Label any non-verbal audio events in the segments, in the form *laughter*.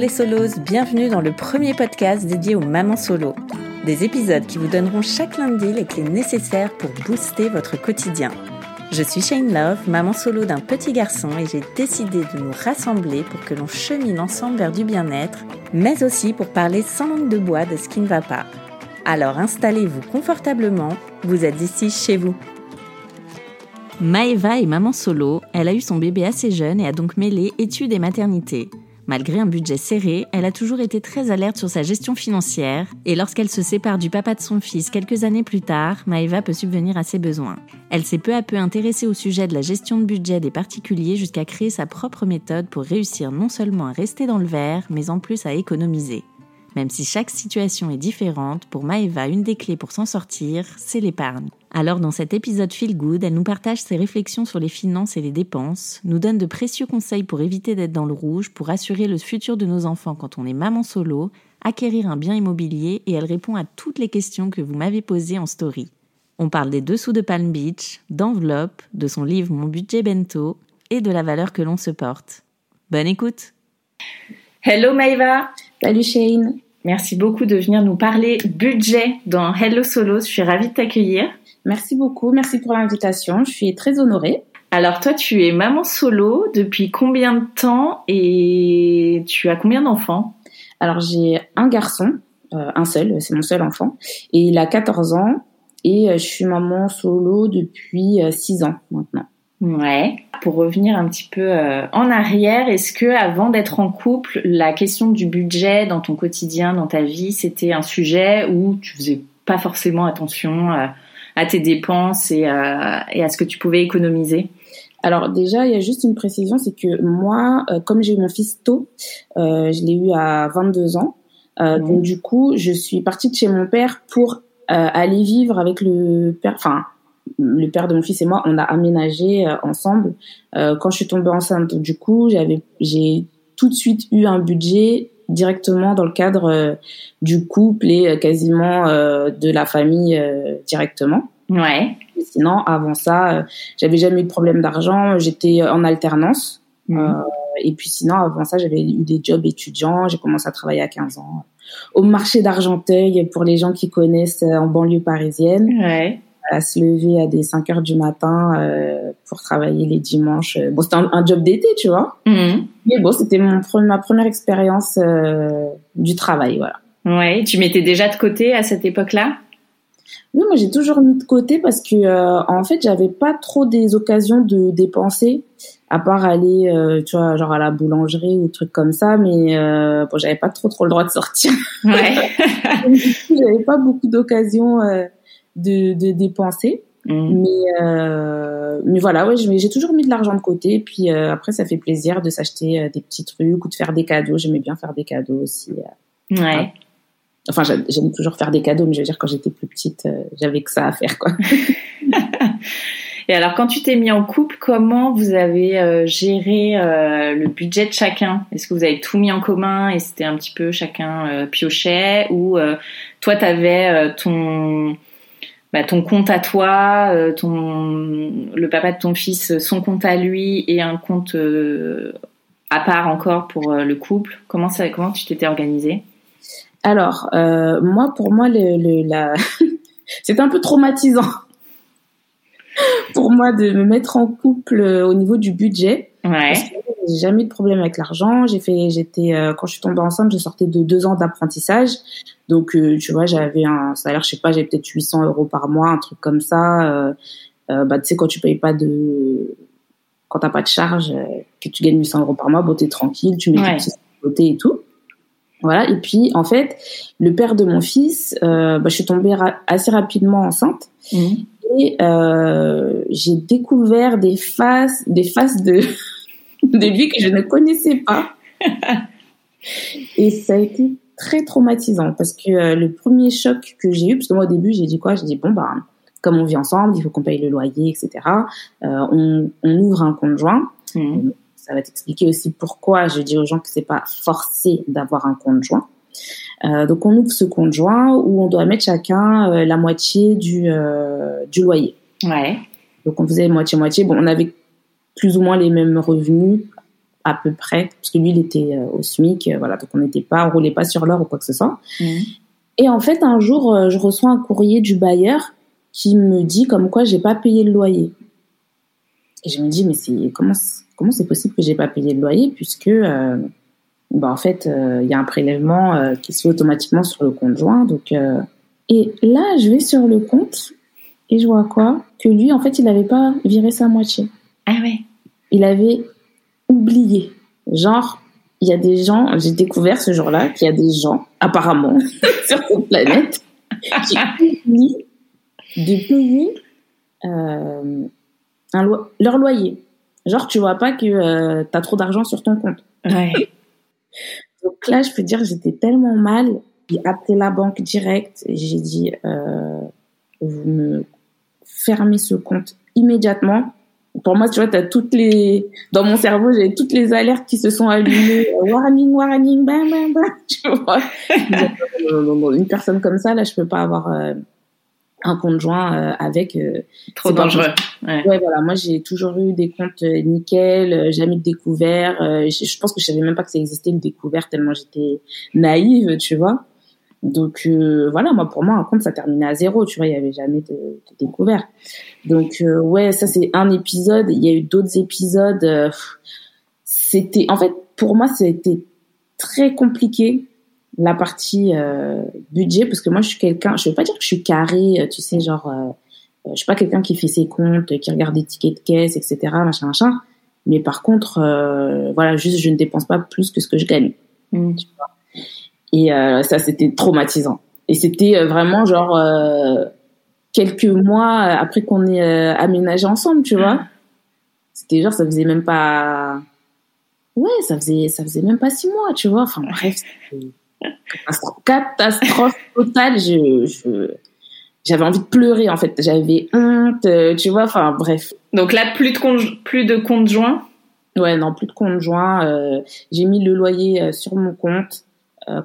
Les solos, bienvenue dans le premier podcast dédié aux mamans solo. Des épisodes qui vous donneront chaque lundi les clés nécessaires pour booster votre quotidien. Je suis Shane Love, maman solo d'un petit garçon et j'ai décidé de nous rassembler pour que l'on chemine ensemble vers du bien-être, mais aussi pour parler sans langue de bois de ce qui ne va pas. Alors installez-vous confortablement, vous êtes ici chez vous. Maeva est maman solo, elle a eu son bébé assez jeune et a donc mêlé études et maternité. Malgré un budget serré, elle a toujours été très alerte sur sa gestion financière et lorsqu'elle se sépare du papa de son fils quelques années plus tard, Maeva peut subvenir à ses besoins. Elle s'est peu à peu intéressée au sujet de la gestion de budget des particuliers jusqu'à créer sa propre méthode pour réussir non seulement à rester dans le vert, mais en plus à économiser. Même si chaque situation est différente, pour Maeva, une des clés pour s'en sortir, c'est l'épargne. Alors dans cet épisode Feel Good, elle nous partage ses réflexions sur les finances et les dépenses, nous donne de précieux conseils pour éviter d'être dans le rouge, pour assurer le futur de nos enfants quand on est maman solo, acquérir un bien immobilier et elle répond à toutes les questions que vous m'avez posées en story. On parle des dessous de Palm Beach, d'enveloppe, de son livre Mon budget bento et de la valeur que l'on se porte. Bonne écoute Hello Maeva Salut Shane. Merci beaucoup de venir nous parler budget dans Hello Solos. Je suis ravie de t'accueillir. Merci beaucoup. Merci pour l'invitation. Je suis très honorée. Alors toi, tu es maman solo depuis combien de temps et tu as combien d'enfants? Alors j'ai un garçon, euh, un seul, c'est mon seul enfant, et il a 14 ans et euh, je suis maman solo depuis 6 euh, ans maintenant. Ouais. Pour revenir un petit peu euh, en arrière, est-ce que avant d'être en couple, la question du budget dans ton quotidien, dans ta vie, c'était un sujet où tu faisais pas forcément attention euh, à tes dépenses et, euh, et, à ce que tu pouvais économiser? Alors déjà, il y a juste une précision, c'est que moi, comme j'ai eu mon fils tôt, je l'ai eu à 22 ans, mmh. donc du coup, je suis partie de chez mon père pour aller vivre avec le père, enfin le père de mon fils et moi, on a aménagé euh, ensemble. Euh, quand je suis tombée enceinte, du coup, j'avais, j'ai tout de suite eu un budget directement dans le cadre euh, du couple et quasiment de la famille directement. Ouais. sinon, avant ça, j'avais jamais eu de problème d'argent. J'étais en alternance. Mmh. et puis sinon, avant ça, j'avais eu des jobs étudiants. J'ai commencé à travailler à 15 ans au marché d'Argenteuil pour les gens qui connaissent en banlieue parisienne. Ouais à se lever à des 5 heures du matin euh, pour travailler les dimanches. Bon, c'était un, job d'été, tu vois. Mhm. Mais bon, c'était mon ma première expérience euh, du travail, voilà. Ouais, tu mettais déjà de côté à cette époque-là? Oui, moi j'ai toujours mis de côté parce que euh, en fait, j'avais pas trop des occasions de dépenser à part aller euh, tu vois genre à la boulangerie ou trucs comme ça mais euh, bon j'avais pas trop trop le droit de sortir ouais *laughs* j'avais pas beaucoup d'occasions euh, de, de dépenser. Mm. Mais, euh, mais voilà, ouais, j'ai toujours mis de l'argent de côté. Puis euh, après, ça fait plaisir de s'acheter euh, des petits trucs ou de faire des cadeaux. J'aimais bien faire des cadeaux aussi. Ouais. Enfin, j'aime toujours faire des cadeaux, mais je veux dire, quand j'étais plus petite, j'avais que ça à faire, quoi. *laughs* *laughs* Et alors, quand tu t'es mis en couple, comment vous avez géré le budget de chacun? Est-ce que vous avez tout mis en commun et c'était un petit peu chacun piochait Ou toi, tu avais ton bah, ton compte à toi, euh, ton, le papa de ton fils, son compte à lui et un compte euh, à part encore pour euh, le couple. Comment ça, comment tu t'étais organisée? Alors, moi, pour moi, le, le la... *laughs* c'est un peu traumatisant *laughs* pour moi de me mettre en couple au niveau du budget. Ouais. J'ai jamais eu de problème avec l'argent. J'ai fait, j'étais, euh, quand je suis tombée enceinte, je sortais de deux ans d'apprentissage. Donc, euh, tu vois, j'avais un salaire, je sais pas, j'avais peut-être 800 euros par mois, un truc comme ça. bah, tu sais, quand tu payes pas de, quand t'as pas de charge, que tu gagnes 800 euros par mois, bon, t'es tranquille, tu mets ouais. tes côté et tout. Voilà. Et puis, en fait, le père de mon fils, bah, je suis tombée assez rapidement enceinte. Mmh et euh, j'ai découvert des faces, des faces de, de lui que je ne connaissais pas. *laughs* et ça a été très traumatisant parce que euh, le premier choc que j'ai eu, parce que moi au début j'ai dit quoi? J'ai dit bon bah comme on vit ensemble, il faut qu'on paye le loyer, etc. Euh, on, on, ouvre un compte joint. Mmh. Ça va t'expliquer aussi pourquoi je dis aux gens que c'est pas forcé d'avoir un compte joint. Euh, donc on ouvre ce compte joint où on doit mettre chacun euh, la moitié du, euh, du loyer. Ouais. Donc on faisait moitié-moitié. Bon, on avait plus ou moins les mêmes revenus à peu près, parce que lui il était au SMIC, voilà, donc on n'était pas, on roulait pas sur l'or ou quoi que ce soit. Mmh. Et en fait, un jour, je reçois un courrier du bailleur qui me dit comme quoi j'ai pas payé le loyer. Et je me dis mais c'est comment comment c'est possible que j'ai pas payé le loyer puisque bah, en fait, il euh, y a un prélèvement euh, qui se fait automatiquement sur le compte joint. Donc, euh, et là, je vais sur le compte et je vois quoi? Que lui, en fait, il n'avait pas viré sa moitié. Ah ouais. Il avait oublié. Genre, il y a des gens, j'ai découvert ce jour-là qu'il y a des gens, apparemment, *laughs* sur cette planète, qui oublient de payer euh, un leur loyer. Genre, tu vois pas que euh, tu as trop d'argent sur ton compte. Ouais. *laughs* Donc là, je peux dire, j'étais tellement mal. J'ai appelé la banque direct et j'ai dit, euh, vous me fermez ce compte immédiatement. Pour moi, tu vois, as toutes les, dans mon cerveau, j'ai toutes les alertes qui se sont allumées. *laughs* warning, warning, bam, bam, bam. *laughs* Tu vois. Une personne comme ça, là, je peux pas avoir, euh, un compte joint euh, avec. Euh, Trop dangereux. Ouais. ouais. voilà. Moi, j'ai toujours eu des comptes euh, nickel, jamais de découvert. je pense que je savais même pas que ça existait le découvert tellement j'étais naïve, tu vois. Donc voilà, moi pour moi un compte ça terminait à zéro, tu vois, il y avait jamais de, de découvert. Donc ouais, ça c'est un épisode. Il y a eu d'autres épisodes. C'était en fait pour moi c'était très compliqué la partie euh, budget parce que moi je suis quelqu'un je veux pas dire que je suis carré euh, tu sais genre euh, je suis pas quelqu'un qui fait ses comptes qui regarde des tickets de caisse etc machin machin mais par contre voilà juste je ne dépense pas plus que ce que je gagne mm. tu vois et ça c'était traumatisant et c'était vraiment genre quelques mois après qu'on ait aménagé ensemble tu vois c'était genre ça faisait même pas ouais ça faisait ça faisait même pas six mois tu vois enfin bref catastrophe totale. Je, j'avais envie de pleurer en fait. J'avais honte, euh, tu vois. Enfin bref. Donc là, plus de compte, plus de compte joint? Ouais, non, plus de compte joint. Euh, j'ai mis le loyer euh, sur mon compte.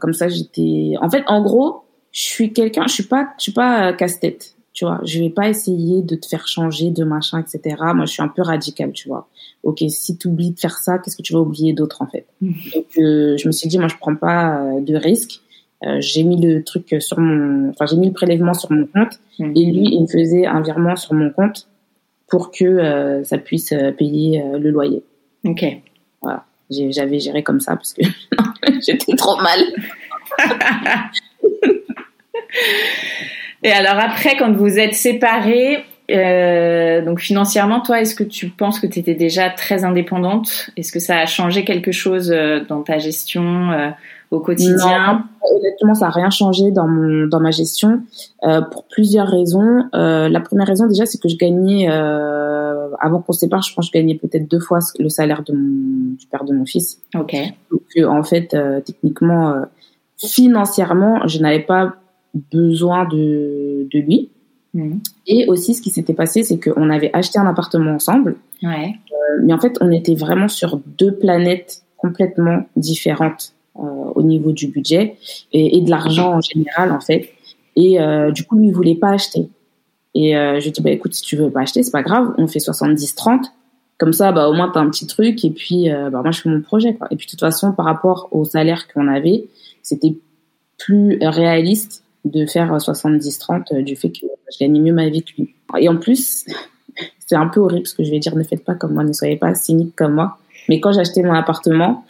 comme ça, j'étais. En fait, en gros, je suis quelqu'un. Je suis pas, je suis pas casse-tête tu vois. Je vais pas essayer de te faire changer de machin, etc. Moi, je suis un peu radicale, tu vois. Ok, si tu oublies de faire ça, qu'est-ce que tu vas oublier d'autre, en fait? Mmh. Donc, euh, je me suis dit, moi, je prends pas euh, de risque. Euh, j'ai mis le truc sur mon, enfin, j'ai mis le prélèvement sur mon compte mmh. et lui, il me faisait un virement sur mon compte pour que ça puisse payer le loyer. Ok. Voilà. J'avais géré comme ça parce que *laughs* j'étais trop mal. *laughs* Et alors après, quand vous êtes séparés, euh, donc financièrement, toi, est-ce que tu penses que tu étais déjà très indépendante? Est-ce que ça a changé quelque chose euh, dans ta gestion euh, au quotidien? Non, Honnêtement, ça n'a rien changé dans, mon, dans ma gestion euh, pour plusieurs raisons. Euh, la première raison, déjà, c'est que je gagnais, avant qu'on se sépare, je pense que je gagnais peut-être deux fois le salaire de mon, du père de mon fils. Ok. Donc, en fait, techniquement, financièrement, je n'avais pas besoin de, de lui. Mhm. Et aussi, ce qui s'était passé, c'est qu'on avait acheté un appartement ensemble. Ouais. Euh, mais en fait, on était vraiment sur deux planètes complètement différentes euh, au niveau du budget et, et de l'argent en général, en fait. Et euh, du coup, lui, il voulait pas acheter. Et je lui ai dit, bah, écoute, si tu veux pas acheter, c'est pas grave, on fait 70-30. Comme ça, bah, au moins, tu as un petit truc. Et puis, bah, moi, je fais mon projet. Quoi. Et puis, de toute façon, par rapport au salaire qu'on avait, c'était plus réaliste de faire 70-30 euh, du fait que je gagnais mieux ma vie que lui. Et en plus, *laughs* c'est un peu horrible ce que je vais dire, ne faites pas comme moi, ne soyez pas cynique comme moi. Mais quand j'ai acheté mon appartement,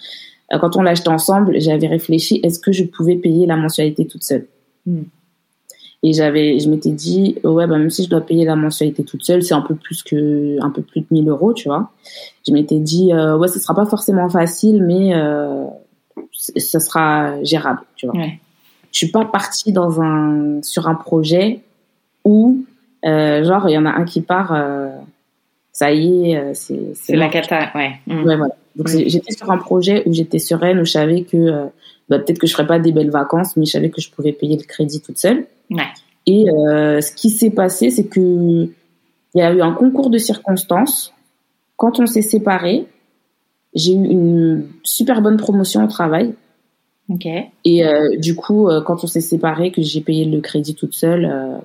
euh, quand on l'a acheté ensemble, j'avais réfléchi est-ce que je pouvais payer la mensualité toute seule? Hmm. Et j'avais, je m'étais dit ouais bah même si je dois payer la mensualité toute seule, c'est un peu plus que un peu plus de 1000 euros, tu vois. Je m'étais dit euh, ouais ce sera pas forcément facile, mais euh, ça sera gérable, tu vois. Ouais. Je suis pas partie dans un sur un projet où euh, genre il y en a un qui part, euh, ça y est, euh, c'est c'est la cata, ouais. Mm. Ouais voilà. Donc j'étais sur un projet où j'étais sereine, où je savais que bah, peut-être que je ferais pas des belles vacances, mais je savais que je pouvais payer le crédit toute seule. Ouais. Et ce qui s'est passé, c'est que il y a eu un concours de circonstances. Quand on s'est séparés, j'ai eu une super bonne promotion au travail. Ok. Et euh, du coup, euh, quand on s'est séparés, que j'ai payé le crédit toute seule, euh,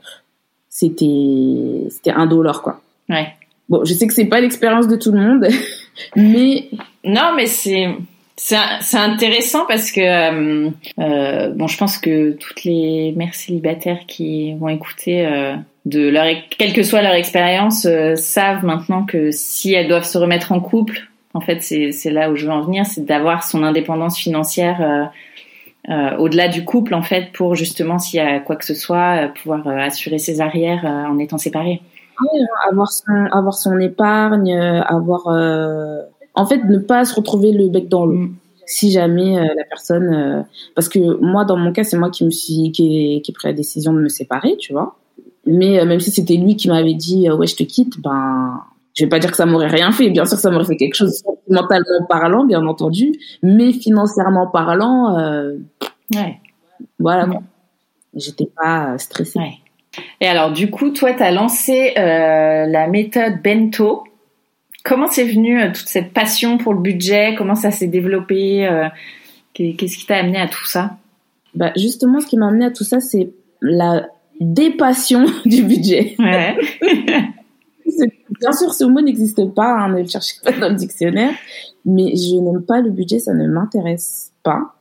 c'était c'était un dollar quoi. Ouais. Bon, je sais que c'est pas l'expérience de tout le monde, *laughs* mais non, mais c'est c'est intéressant parce que bon, je pense que toutes les mères célibataires qui vont écouter de leur quelle que soit leur expérience savent maintenant que si elles doivent se remettre en couple, en fait, c'est là où je veux en venir, c'est d'avoir son indépendance financière euh, au-delà du couple en fait pour justement s'il y a quoi que ce soit euh, pouvoir euh, assurer ses arrières en étant séparés. Oui, avoir son avoir son épargne, avoir en fait ne pas se retrouver le bec dans l'eau. Mm. Si jamais la personne parce que moi dans mon cas c'est moi qui me suis qui ai, qui pris la décision de me séparer, tu vois. Mais même si c'était lui qui m'avait dit ouais je te quitte, ben je vais pas dire que ça m'aurait rien fait. Bien sûr, ça m'aurait fait quelque chose mentalement parlant, bien entendu, mais financièrement parlant, euh, ouais. voilà. J'étais pas stressée. Ouais. Et alors, du coup, toi, tu as lancé euh, la méthode Bento. Comment c'est venu euh, toute cette passion pour le budget? Comment ça s'est développé euh, Qu'est-ce qui t'a amené à tout ça? Bah, Justement, ce qui m'a amené à tout ça, c'est la dépassion *laughs* du budget. Ouais. *laughs* *laughs* Bien sûr, ce mot n'existe pas, hein, ne le cherchez pas dans le dictionnaire, mais je n'aime pas le budget, ça ne m'intéresse pas.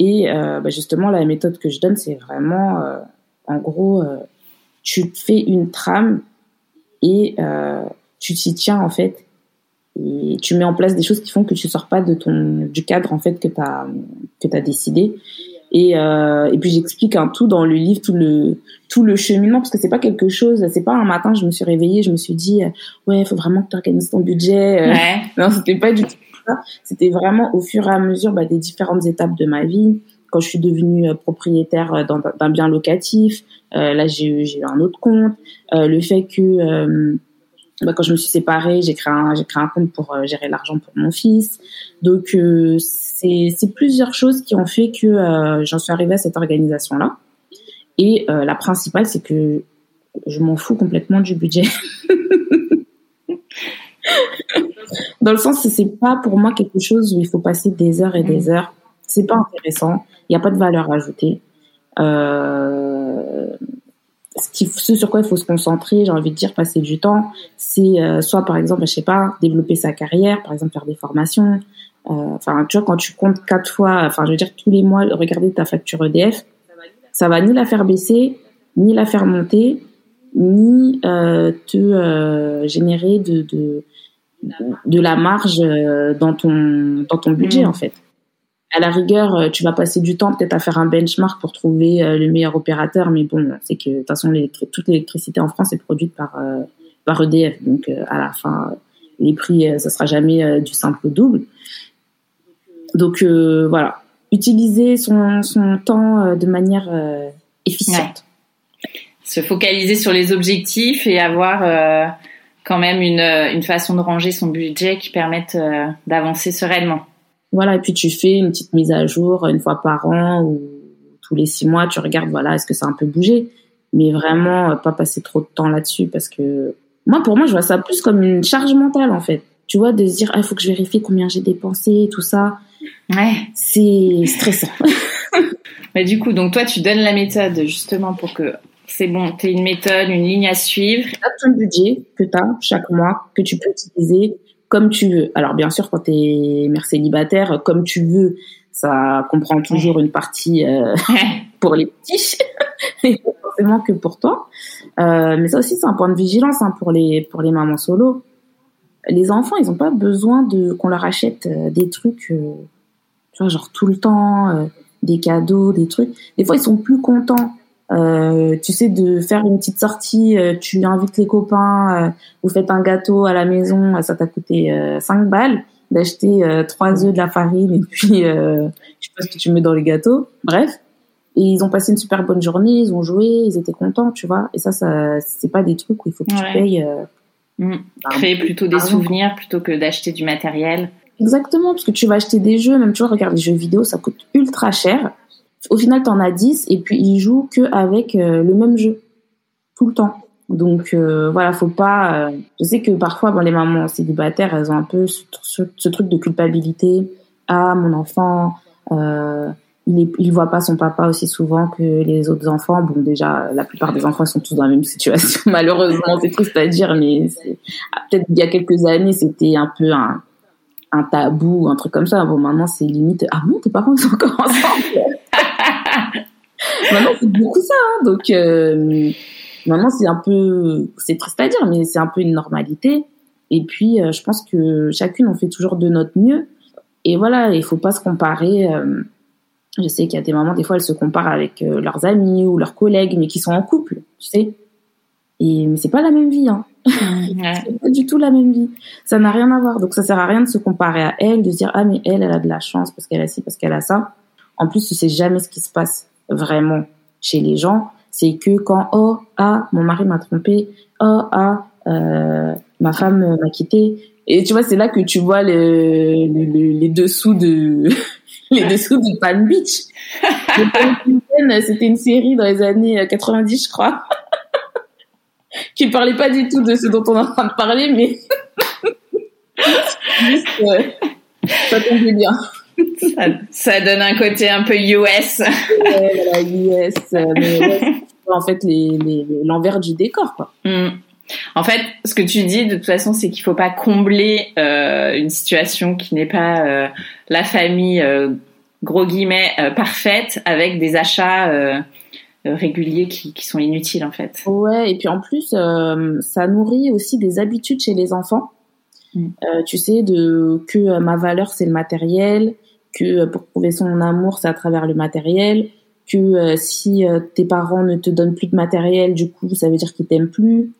Et euh, bah justement, la méthode que je donne, c'est vraiment, euh, en gros, euh, tu fais une trame et euh, tu t'y tiens en fait, et tu mets en place des choses qui font que tu sors pas de ton du cadre en fait que tu as que as décidé. Et, euh, et puis j'explique un tout dans le livre, tout le tout le cheminement, parce que c'est pas quelque chose, c'est pas un matin je me suis réveillée, je me suis dit euh, ouais, il faut vraiment que tu organises ton budget. Euh. Ouais. *laughs* non, c'était pas du tout ça. C'était vraiment au fur et à mesure bah, des différentes étapes de ma vie. Quand je suis devenue euh, propriétaire d'un bien locatif, euh, là j'ai eu, j'ai eu un autre compte. le fait que bah, quand je me suis séparée, j'ai créé un, j'ai créé un compte pour gérer l'argent pour mon fils. Donc c'est plusieurs choses qui ont fait que euh, j'en suis arrivée à cette organisation-là. Et euh, la principale, c'est que je m'en fous complètement du budget. *laughs* Dans le sens, c'est pas pour moi quelque chose où il faut passer des heures et des mmh. heures. C'est pas intéressant. Il n'y a pas de valeur ajoutée. Euh, ce, ce, sur quoi il faut se concentrer, j'ai envie de dire passer du temps, c'est euh, soit par exemple, je sais pas, développer sa carrière, par exemple faire des formations, euh, enfin, tu vois, quand tu comptes quatre fois, enfin, je veux dire, tous les mois, regarder ta facture EDF, ça va ni la faire baisser, ni la faire monter, ni euh, te générer de, de, de la marge dans ton, dans ton budget, mmh. en fait. À la rigueur, tu vas passer du temps peut-être à faire un benchmark pour trouver le meilleur opérateur, mais bon, c'est que de toute façon, toute l'électricité en France est produite par, par EDF, donc à la fin, les prix, ça sera jamais du simple au double. Donc euh, voilà, utiliser son, temps euh, de manière euh, efficiente. Se focaliser sur les objectifs et avoir quand même une, une façon de ranger son budget qui permette d'avancer sereinement. Voilà, et puis tu fais une petite mise à jour une fois par an ou tous les six mois, tu regardes, voilà, est-ce que ça a un peu bougé Mais vraiment, pas passer trop de temps là-dessus parce que moi, pour moi, je vois ça plus comme une charge mentale en fait. Tu vois, de se dire, ah, il faut que je vérifie combien j'ai dépensé, tout ça. Ouais. C'est stressant. *laughs* Mais du coup, donc toi, tu donnes la méthode justement pour que c'est bon, tu une méthode, une ligne à suivre. Tu as ton budget que tu as chaque mois, que tu peux utiliser comme tu veux. Alors bien sûr, quand tu es mère célibataire, comme tu veux, ça comprend toujours une partie euh, *laughs* pour les petits, *laughs* et pas forcément que pour toi. Euh, mais ça aussi, c'est un point de vigilance hein, pour les pour les mamans solo. les enfants, ils ont pas besoin de qu'on leur achète euh, des trucs, euh, tu vois, genre tout le temps, euh, des cadeaux, des trucs. Des fois, ils sont plus contents. Tu sais, de faire une petite sortie, tu invites les copains, vous faites un gâteau à la maison, ça t'a coûté 5 balles, d'acheter trois œufs, de la farine et puis je sais pas ce que tu mets dans les gâteaux. Bref, et ils ont passé une super bonne journée, ils ont joué, ils étaient contents, tu vois. Et ça, ça c'est pas des trucs où il faut que tu payes. Mm. Créer plutôt des souvenirs plutôt que d'acheter du matériel. Exactement, parce que tu vas acheter des jeux, même tu vois, regarde les jeux vidéo, ça coûte ultra cher. Au final, t'en as 10 et puis ils jouent que avec euh, le même jeu tout le temps. Donc euh, voilà, faut pas. Euh, je sais que parfois, bon, les mamans célibataires, elles ont un peu ce, truc de culpabilité. Ah, mon enfant, il, il voit pas son papa aussi souvent que les autres enfants. Bon, déjà, la plupart des enfants sont tous dans la même situation. *laughs* Malheureusement, c'est triste à dire, mais ah, peut-être il y a quelques années, c'était un peu un, un tabou, un truc comme ça. Bon, maintenant, c'est limite. Ah bon, tes parents sont encore ensemble? *laughs* maintenant, c'est beaucoup ça. Hein. donc, euh, maintenant, c'est un peu, c'est triste à dire, mais c'est un peu une normalité. Et puis, euh, je pense que chacune, on fait toujours de notre mieux. Et voilà, il faut pas se comparer. Euh, je sais qu'il y a des mamans, des fois, elles se comparent avec leurs amis ou leurs collègues, mais qui sont en couple, tu sais. Et mais c'est pas la même vie, hein. *laughs* c'est pas du tout la même vie. Ça n'a rien à voir. Donc ça sert à rien de se comparer à elle, de se dire ah mais elle, elle a de la chance parce qu'elle a ci, parce qu'elle a ça. En plus, tu sais jamais ce qui se passe vraiment chez les gens. C'est que quand oh ah mon mari m'a trompé, oh ah euh, ma femme m'a quitté. Et tu vois, c'est là que tu vois le, les dessous de *laughs* les dessous de Palm Beach. *laughs* C'était une série dans les années 90, je crois, *laughs* qui ne parlait pas du tout de ce dont on est en train de parler, mais juste, euh, ça tombait bien. Ça, donne un côté un peu US. ouais, US, euh, en fait l'envers du décor, quoi. Mm. En fait, ce que tu dis de toute façon, c'est qu'il faut pas combler euh, une situation qui n'est pas euh, la famille euh, gros guillemets parfaite avec des achats réguliers qui, sont inutiles en fait. Ouais, et puis en plus, ça nourrit aussi des habitudes chez les enfants. Mm. tu sais de que ma valeur c'est le matériel, que pour prouver son amour c'est à travers le matériel, que si tes parents ne te donnent plus de matériel, du coup ça veut dire qu'ils t'aiment plus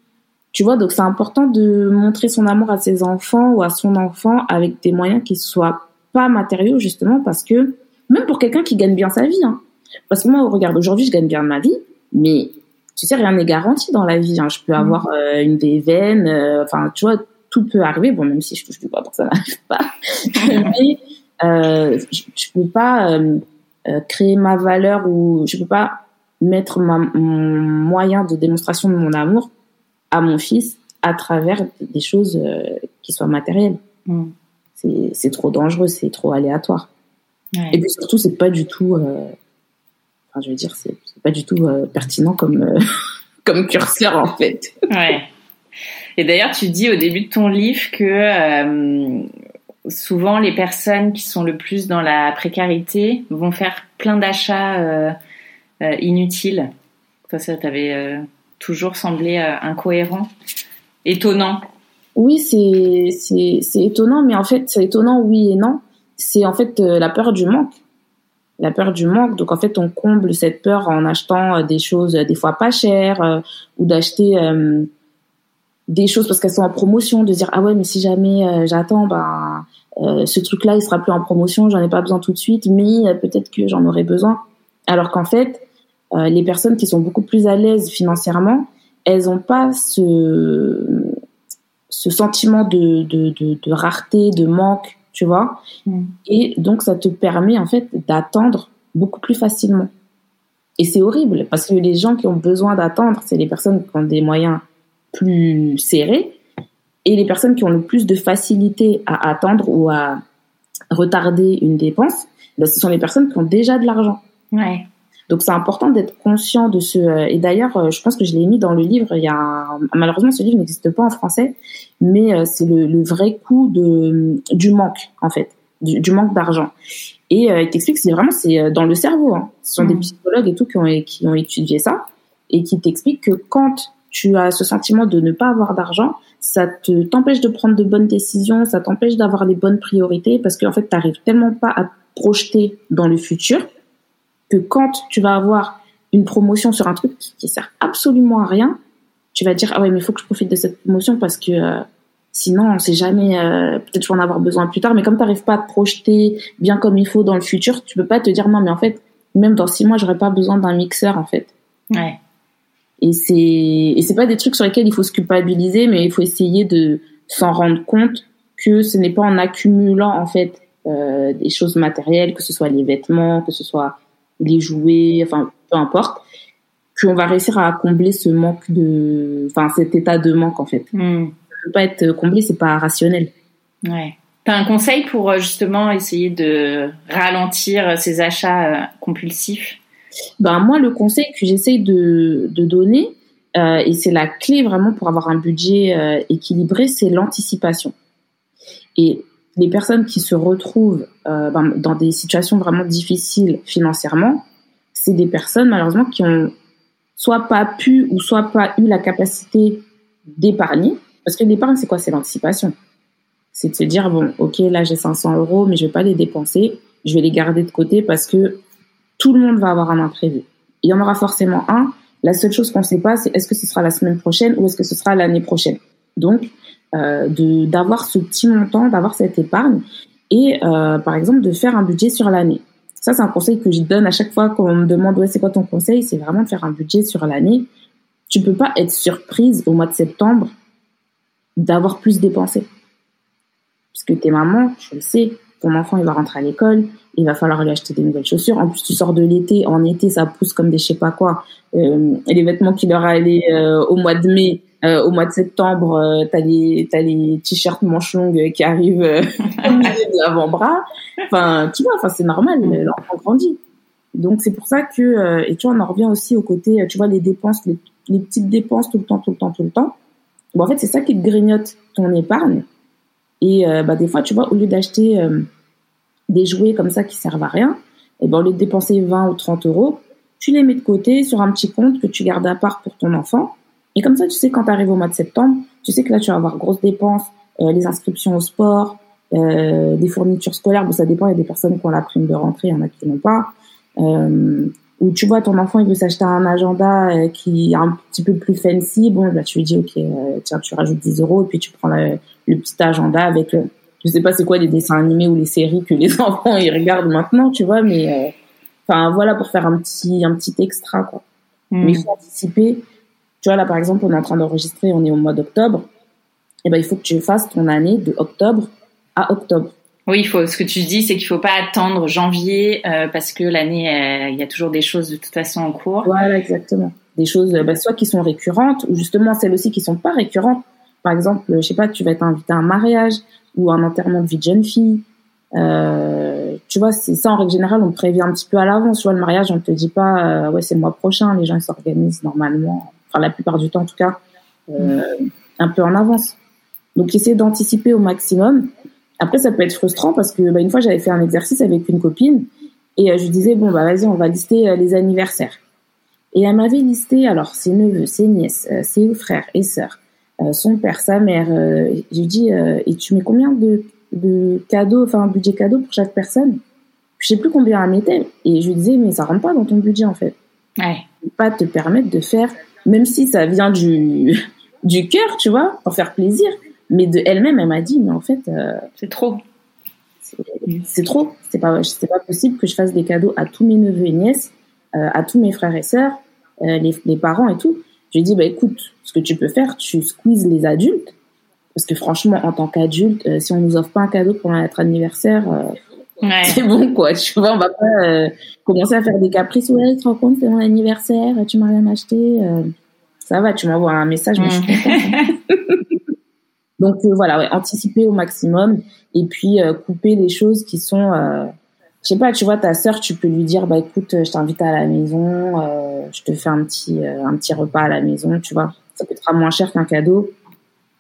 tu vois, donc c'est important de montrer son amour à ses enfants ou à son enfant avec des moyens qui soient pas matériaux justement parce que même pour quelqu'un qui gagne bien sa vie, hein, parce que moi, regarde, aujourd'hui, je gagne bien ma vie, mais tu sais, rien n'est garanti dans la vie. Hein. Je peux mmh. avoir euh, une des veines, euh, enfin, tu vois, tout peut arriver. Bon, même si je touche du bois ça n'arrive pas, *laughs* mais euh, je, je peux pas euh, créer ma valeur ou je peux pas mettre ma, mon moyen de démonstration de mon amour à mon fils à travers des choses euh, qui soient matérielles. Mm. C'est trop dangereux, c'est trop aléatoire. Et puis surtout, c'est pas du tout, euh, enfin, je veux dire, c'est pas du tout euh, pertinent comme *laughs* comme curseur en fait. Ouais. Et d'ailleurs, tu dis au début de ton livre que souvent les personnes qui sont le plus dans la précarité vont faire plein d'achats inutiles. Toi, ça, t'avais toujours semblé euh, incohérent, étonnant. Oui, c'est étonnant, mais en fait, c'est étonnant, oui et non. C'est en fait euh, la peur du manque. La peur du manque. Donc en fait, on comble cette peur en achetant euh, des choses des fois pas chères ou d'acheter des choses parce qu'elles sont en promotion, de dire ah ouais mais si jamais j'attends, ben ce truc-là il sera plus en promotion, j'en ai pas besoin tout de suite, mais peut-être que j'en aurai besoin. Alors qu'en fait, euh, les personnes qui sont beaucoup plus à l'aise financièrement, elles n'ont pas ce, ce sentiment de, de, de, de, rareté, de manque, tu vois. Mm. Et donc, ça te permet en fait d'attendre beaucoup plus facilement. Et c'est horrible parce que les gens qui ont besoin d'attendre, c'est les personnes qui ont des moyens plus serrés et les personnes qui ont le plus de facilité à attendre ou à retarder une dépense, ben, ce sont les personnes qui ont déjà de l'argent. Ouais. Donc c'est important d'être conscient de ce. Euh, et d'ailleurs, euh, je pense que je l'ai mis dans le livre. Il y a malheureusement ce livre n'existe pas en français, mais euh, c'est le, le, vrai coût de du manque en fait, du, du manque d'argent. Et il t'explique que c'est vraiment c'est dans le cerveau. Hein. Ce sont des mmh. psychologues et tout qui ont qui ont étudié ça et qui t'expliquent que quand tu as ce sentiment de ne pas avoir d'argent, ça te t'empêche de prendre de bonnes décisions, ça t'empêche d'avoir les bonnes priorités parce qu'en fait, tu n'arrives tellement pas à te projeter dans le futur que quand tu vas avoir une promotion sur un truc qui, sert absolument à rien, tu vas dire ah ouais mais il faut que je profite de cette promotion parce que euh, sinon on sait jamais euh, peut-être je vais en avoir besoin plus tard mais comme tu n'arrives pas à te projeter bien comme il faut dans le futur, tu peux pas te dire non mais en fait même dans six mois j'aurais pas besoin d'un mixeur en fait. Ouais. Et c'est et c'est pas des trucs sur lesquels il faut se culpabiliser, mais il faut essayer de s'en rendre compte que ce n'est pas en accumulant en fait euh, des choses matérielles, que ce soit les vêtements, que ce soit les jouets, enfin peu importe, qu'on va réussir à combler ce manque de, enfin cet état de manque en fait. Mm. Ça peut pas être comblé, c'est pas rationnel. Ouais. T'as un conseil pour euh, justement essayer de ralentir ces achats euh, compulsifs? Ben moi le conseil que j'essaye de, donner euh, et c'est la clé vraiment pour avoir un budget euh, équilibré, c'est l'anticipation. Et les personnes qui se retrouvent euh, ben, dans des situations vraiment difficiles financièrement, c'est des personnes malheureusement qui ont soit pas pu ou soit pas eu la capacité d'épargner. Parce que l'épargne, c'est quoi? C'est l'anticipation. C'est de se dire, bon, ok, là j'ai 500 euros, mais je vais pas les dépenser, je vais les garder de côté parce que tout le monde va avoir un imprévu. Il y en aura forcément un. La seule chose qu'on ne sait pas, c'est est-ce que ce sera la semaine prochaine ou est-ce que ce sera l'année prochaine. Donc, euh, d'avoir ce petit montant, d'avoir cette épargne et euh, par exemple de faire un budget sur l'année. Ça, c'est un conseil que je donne à chaque fois qu'on me demande ouais, c'est quoi ton conseil, c'est vraiment de faire un budget sur l'année. Tu peux pas être surprise au mois de septembre d'avoir plus dépensé. Parce que t'es maman, je le sais, ton enfant il va rentrer à l'école, il va falloir lui acheter des nouvelles chaussures. En plus, tu sors de l'été, en été, ça pousse comme des je sais pas quoi. Euh, les vêtements qui leur allaient euh, au mois de mai, euh, au mois de septembre, euh, t'as les t'as les t-shirts manches longues qui arrivent *laughs* au milieu de l'avant-bras. Enfin, tu vois, enfin c'est normal, l'enfant grandit. Donc c'est pour ça que et tu vois, on en revient aussi au côté, tu vois, les dépenses, les, les petites dépenses tout le temps, tout le temps, tout le temps. Bon, en fait, c'est ça qui te grignote ton épargne. Et bah des fois, tu vois, au lieu d'acheter des jouets comme ça qui servent à rien, et ben au lieu de dépenser 20 ou 30 euros, tu les mets de côté sur un petit compte que tu gardes à part pour ton enfant. Et comme ça, tu sais quand tu arrives au mois de septembre, tu sais que là tu vas avoir grosses dépenses, euh, les inscriptions au sport, euh, des fournitures scolaires. Bon, ça dépend. Il y a des personnes qui ont la prime de rentrée, il y en a qui n'ont pas. Euh, ou tu vois ton enfant il veut s'acheter un agenda euh, qui est un petit peu plus fancy. Bon, là tu lui dis ok, euh, tiens tu rajoutes 10 euros et puis tu prends le, le petit agenda avec je sais pas c'est quoi les dessins animés ou les séries que les *laughs* enfants ils regardent maintenant, tu vois, mais euh, enfin voilà pour faire un petit un petit extra quoi. Hmm. Mais il faut anticiper. Tu vois là par exemple on est en train d'enregistrer, on est au mois d'octobre. Et ben il faut que tu fasses ton année de octobre à octobre. Oui, il faut. Ce que tu dis, c'est qu'il faut pas attendre janvier euh, parce que l'année, euh, il y a toujours des choses de toute façon en cours. Voilà, exactement. Des choses, bah, soit qui sont récurrentes ou justement celles aussi qui sont pas récurrentes. Par exemple, je sais pas, tu vas être invité à un mariage, ou un enterrement de vie de jeune fille. Euh, tu vois, c'est ça en règle générale, on prévient un petit peu à l'avance. Tu vois, le mariage, on te dit pas, euh, ouais, c'est le mois prochain. Les gens s'organisent normalement, enfin la plupart du temps en tout cas, euh, un peu en avance. Donc, essayer d'anticiper au maximum. Après, ça peut être frustrant parce que bah, une fois, j'avais fait un exercice avec une copine et je disais bon bah vas-y, on va lister les anniversaires. Et elle m'avait listé alors ses neveux, ses nièces, ses frères et sœurs, son père, sa mère. Euh, je lui dis, euh, et tu mets combien de, de cadeaux, enfin un budget cadeau pour chaque personne? Je sais plus combien elle mettait. Et je lui disais, mais ça rentre pas dans ton budget en fait. Ouais. Pas te permettre de faire, même si ça vient du, *laughs* du cœur, tu vois, pour faire plaisir. Mais de elle-même, elle m'a dit, mais en fait, euh, c'est trop. C'est trop. C'est pas, c'est pas possible que je fasse des cadeaux à tous mes neveux et nièces, euh, à tous mes frères et sœurs, euh, les, les parents et tout. Je lui ai dit, bah écoute, ce que tu peux faire, tu squeezes les adultes. Parce que franchement, en tant qu'adulte, euh, si on nous offre pas un cadeau pour notre anniversaire, euh, Ouais. c'est bon quoi. Tu vois, on va pas euh, commencer à faire des caprices. Ouais, tu te rends compte, c'est mon anniversaire, tu m'as rien acheté. euh, ça va, tu m'envoies un message, mais je suis contente. *laughs* Donc euh, voilà, ouais, anticiper au maximum et puis euh, couper les choses qui sont, euh, je sais pas, tu vois, ta sœur, tu peux lui dire, bah écoute, euh, je t'invite à la maison, euh, je te fais un petit, euh, un petit repas à la maison, tu vois, ça coûtera moins cher qu'un cadeau.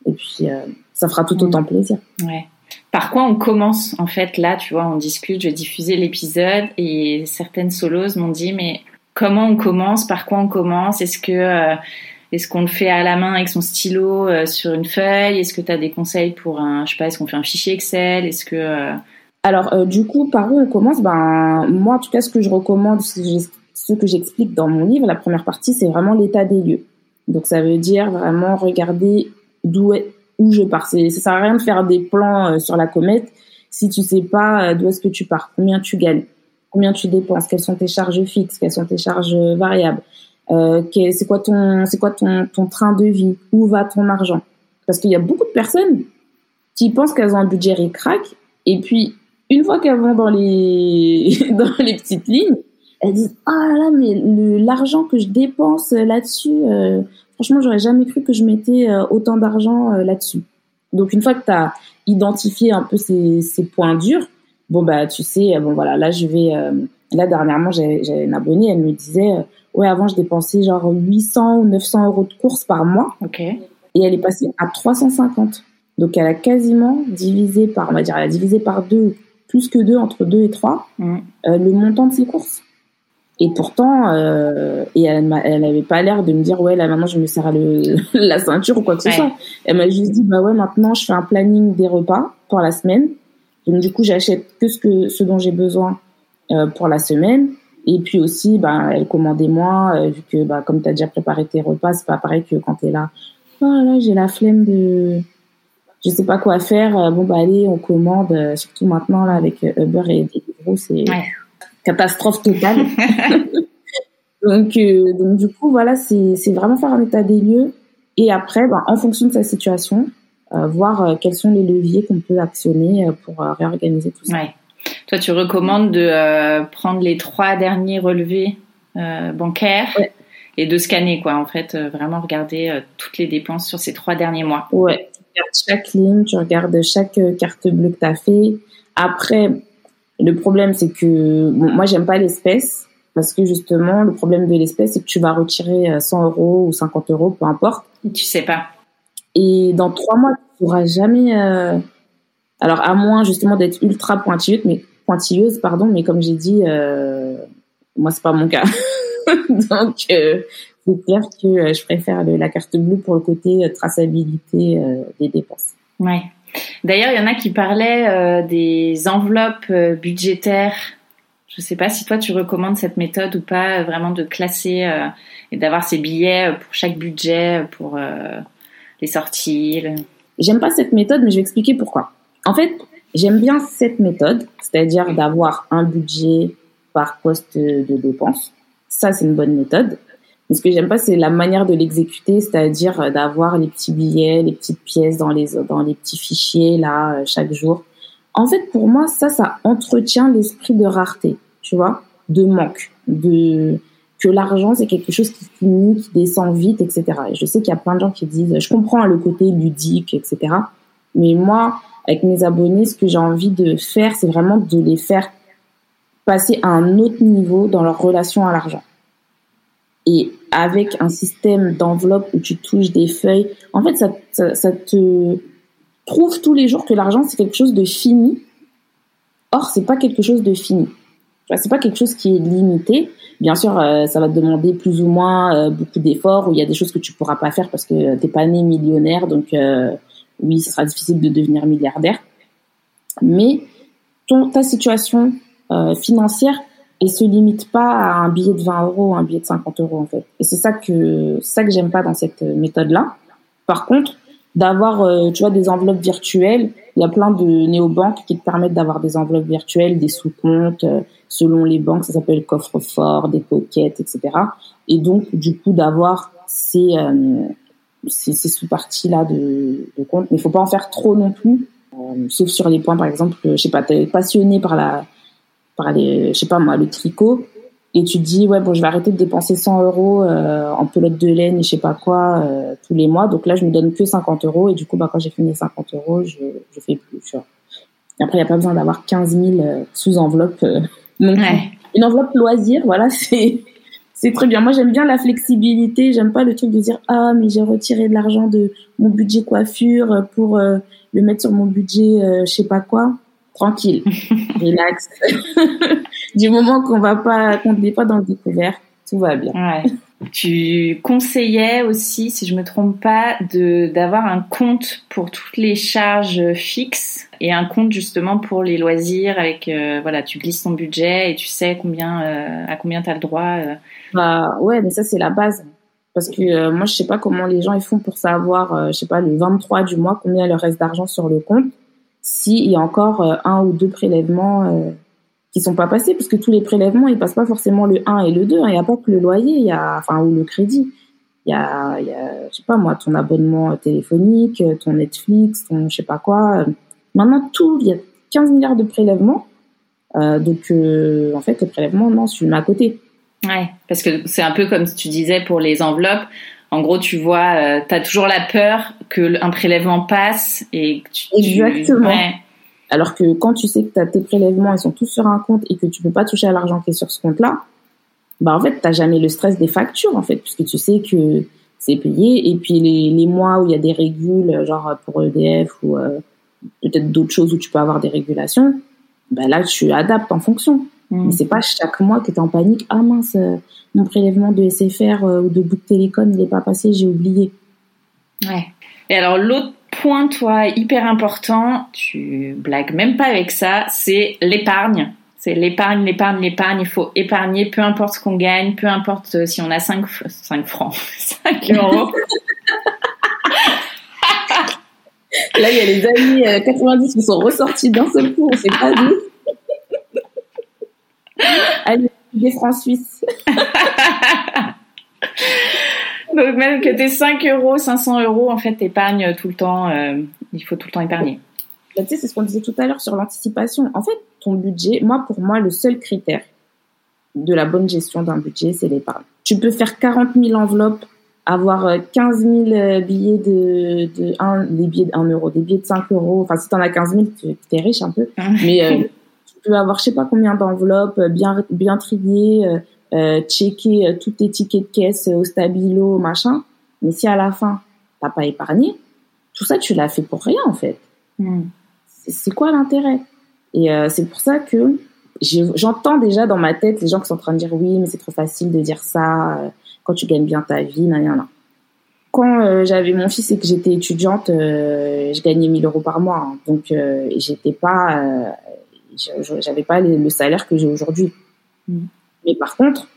Et puis euh, ça fera tout autant plaisir. Ouais. Par quoi on commence en fait là, tu vois, on discute, je diffusais l'épisode et certaines solos m'ont dit mais comment on commence, par quoi on commence, est-ce que est-ce qu'on le fait à la main avec son stylo sur une feuille? Est-ce que tu as des conseils pour un, je sais pas, est-ce qu'on fait un fichier Excel? Est-ce que alors du coup, par où on commence? Ben moi, en tout cas, ce que je recommande, ce que j'explique dans mon livre, la première partie, c'est vraiment l'état des lieux. Donc ça veut dire vraiment regarder d'où où je pars. Ça sert à rien de faire des plans sur la comète si tu sais pas d'où est-ce que tu pars, combien tu gagnes, combien tu dépenses, quelles sont tes charges fixes, quelles sont tes charges variables, euh, c'est quoi ton c'est quoi ton train de vie, où va ton argent? Parce qu'il y a beaucoup de personnes qui pensent qu'elles ont un budget ric-rac et puis une fois qu'elles vont dans les *laughs* dans les petites lignes, elles disent ah là là mais l'argent que je dépense là-dessus, euh, franchement j'aurais jamais cru que je mettais euh, autant d'argent euh, là-dessus. Donc une fois que tu as identifié un peu ces, ces points durs, bon bah tu sais bon voilà là je vais euh, là dernièrement j'ai une abonnée elle me disait ouais avant je dépensais genre 800 ou 900 euros de courses par mois. Ok. Et elle est passée à 350 donc elle a quasiment divisé par on va dire elle a divisé par deux plus que deux entre deux et trois mm. euh, le montant de ses courses et pourtant euh, et elle elle avait pas l'air de me dire ouais là maintenant je me serre le, *laughs* la ceinture ou quoi que ce soit elle m'a juste dit bah ouais maintenant je fais un planning des repas pour la semaine donc du coup, j'achète que ce que ce dont j'ai besoin euh, pour la semaine. Et puis aussi, bah, elle commandait moins, euh, vu que bah, comme tu as déjà préparé tes repas, c'est pas pareil que quand tu es là. Oh là, j'ai la flemme de je sais pas quoi faire. Euh, bon bah allez, on commande. surtout maintenant là avec Uber et Deliveroo, c'est catastrophe totale. *laughs* donc donc du coup voilà, c'est c'est vraiment faire un état des lieux et après, bah, en fonction de sa situation, euh, voir euh, quels sont les leviers qu'on peut actionner euh, pour réorganiser tout ça. Ouais. Toi, tu recommandes de prendre les trois derniers relevés bancaires et de scanner, quoi. En fait, vraiment regarder toutes les dépenses sur ces trois derniers mois. Ouais. Regardes chaque ligne, tu regardes chaque carte bleue que tu as fait. Après, le problème, c'est que bon, moi, j'aime pas l'espèce parce que justement, le problème de l'espèce, c'est que tu vas retirer 100 euros ou 50 euros, peu importe. tu sais pas. Et dans trois mois, tu pourras jamais. Euh... Alors, à moins justement d'être ultra pointilleuse, mais pointilleuse, pardon, mais comme j'ai dit, euh... moi c'est pas mon cas. *laughs* Donc, euh, c'est clair que euh, je préfère la carte bleue pour le côté euh, traçabilité des dépenses. Ouais. D'ailleurs, il y en a qui parlaient des enveloppes budgétaires. Je sais pas si toi tu recommandes cette méthode ou pas, vraiment de classer et d'avoir ces billets pour chaque budget, pour les sorties J'aime pas cette méthode, mais je vais expliquer pourquoi. En fait, j'aime bien cette méthode, c'est-à-dire d'avoir un budget par poste de dépense. Ça, c'est une bonne méthode. Mais ce que j'aime pas, c'est la manière de l'exécuter, c'est-à-dire d'avoir les petits billets, les petites pièces dans les, dans les petits fichiers, là, euh, chaque jour. En fait, pour moi, ça, ça entretient l'esprit de rareté, tu vois, de manque, de, que l'argent c'est quelque chose qui finit, qui descend vite, etc. Et je sais qu'il y a plein de gens qui disent, je comprends le côté ludique, etc. Mais moi, avec mes abonnés, ce que j'ai envie de faire, c'est vraiment de les faire passer à un autre niveau dans leur relation à l'argent. Et avec un système d'enveloppe où tu touches des feuilles, en fait, ça, te prouve tous les jours que l'argent c'est quelque chose de fini. Or, c'est pas quelque chose de fini. C'est pas quelque chose qui est limité. Bien sûr, euh, ça va te demander plus ou moins euh, beaucoup d'efforts, où il y a des choses que tu pourras pas faire parce que t'es pas né millionnaire, donc euh, oui, ce sera difficile de devenir milliardaire. Mais ton, ta situation financière, elle se limite pas à un billet de 20 euros un billet de 50 euros en fait. Et c'est ça que ça que j'aime pas dans cette méthode-là. Par contre, d'avoir tu vois des enveloppes virtuelles, il y a plein de néobanques qui te permettent d'avoir des enveloppes virtuelles, des sous-comptes selon les banques, ça s'appelle coffre-fort, des pockets, etc. Et donc, du coup, d'avoir ces, euh, ces, ces sous-parties-là de, de compte. Mais faut pas en faire trop non plus, euh, sauf sur les points, par exemple, je sais pas, tu es passionné par la, par les, je sais pas moi, le tricot, et tu te dis, ouais, bon, je vais arrêter de dépenser 100 euros euh, en pelote de laine et je sais pas quoi euh, tous les mois. Donc là, je me donne que 50 euros, et du coup, bah, quand j'ai fini mes 50 euros, je, je fais plus. Tu vois. Après, il n'y a pas besoin d'avoir 15 000 sous-enveloppes une enveloppe loisir, voilà, *laughs* c'est c'est très bien. Moi, j'aime bien la flexibilité. J'aime pas le truc de dire ah mais j'ai retiré de l'argent de mon budget coiffure pour euh, le mettre sur mon budget euh, je sais pas quoi. Tranquille, *laughs* relax. *laughs* du moment qu'on va pas qu'on n'est pas dans le découvert, tout va bien. Ouais. *laughs* Tu conseillais aussi, si je me trompe pas, de d'avoir un compte pour toutes les charges fixes et un compte justement pour les loisirs avec euh, voilà, tu glisses ton budget et tu sais combien euh, à combien tu as le droit. Euh. Bah ouais, mais ça c'est la base parce que moi je sais pas comment les gens ils font pour savoir je sais pas le 23 du mois combien il leur reste d'argent sur le compte s'il y a encore un ou deux prélèvements qui sont pas passés, parce que tous les prélèvements, ils passent pas forcément le 1 et le 2. Il n'y a pas que le loyer, il y a, enfin, ou le crédit. Il y a, y je sais pas moi, ton abonnement téléphonique, ton Netflix, ton je sais pas quoi. Maintenant, tout, il y a 15 milliards de prélèvements. Euh, donc, euh, en fait, les prélèvements, non, je le mets à côté. Ouais, parce que c'est un peu comme tu disais pour les enveloppes. En gros, tu vois, euh, tu as toujours la peur que un prélèvement passe et que tu, Exactement. Alors que quand tu sais que as tes prélèvements, ils sont tous sur un compte et que tu peux pas toucher à l'argent qui est sur ce compte-là, bah en fait, t'as jamais le stress des factures, en fait, puisque tu sais que c'est payé. Et puis les, les mois où il y a des régules, genre pour EDF ou euh, peut-être d'autres choses où tu peux avoir des régulations, bah là, tu adaptes en fonction. Mmh. Mais c'est pas chaque mois que tu es en panique. Ah mince, euh, mon prélèvement de SFR euh, ou de Book Télécom, il est pas passé, j'ai oublié. Ouais. Et alors l'autre point, toi, hyper important, tu blagues même pas avec ça, c'est l'épargne. C'est l'épargne, l'épargne, l'épargne. Il faut épargner, peu importe ce qu'on gagne, peu importe euh, si on a 5, 5 francs, *laughs* 5 euros. *laughs* *laughs* Là, il y a les années 90 euh, qui sont ressortis d'un seul coup, on sait pas d'où. Allez, des francs suisses. *laughs* Donc même que tes 5 euros, 500 euros, en fait, t'épargnes tout le temps. Euh, il faut tout le temps épargner. Bah, tu sais, c'est ce qu'on disait tout à l'heure sur l'anticipation. En fait, ton budget, moi, pour moi, le seul critère de la bonne gestion d'un budget, c'est l'épargne. Tu peux faire 40 000 enveloppes, avoir 15 euh, 000 euh, billets de, de 1, des billets de 1 euro, des billets de 5 euros. Enfin, si t'en as 15 000, tu es riche un peu. Mais *laughs* tu peux avoir je sais pas combien d'enveloppes bien, bien triées, euh, checker euh, tous tes tickets de caisse au stabilo, machin. Mais si à la fin, t'as pas épargné, tout ça, tu l'as fait pour rien, en fait. Hmm. C'est quoi l'intérêt? Et euh, c'est pour ça que j'entends déjà dans ma tête les gens qui sont en train de dire oui, mais c'est trop facile de dire ça euh, quand tu gagnes bien ta vie, nan, nan, Quand j'avais mon fils et que j'étais étudiante, je gagnais 1000 euros par mois. Hein. donc, j'étais pas, j'avais pas le, salaire que j'ai aujourd'hui. Hmm. Mais par contre,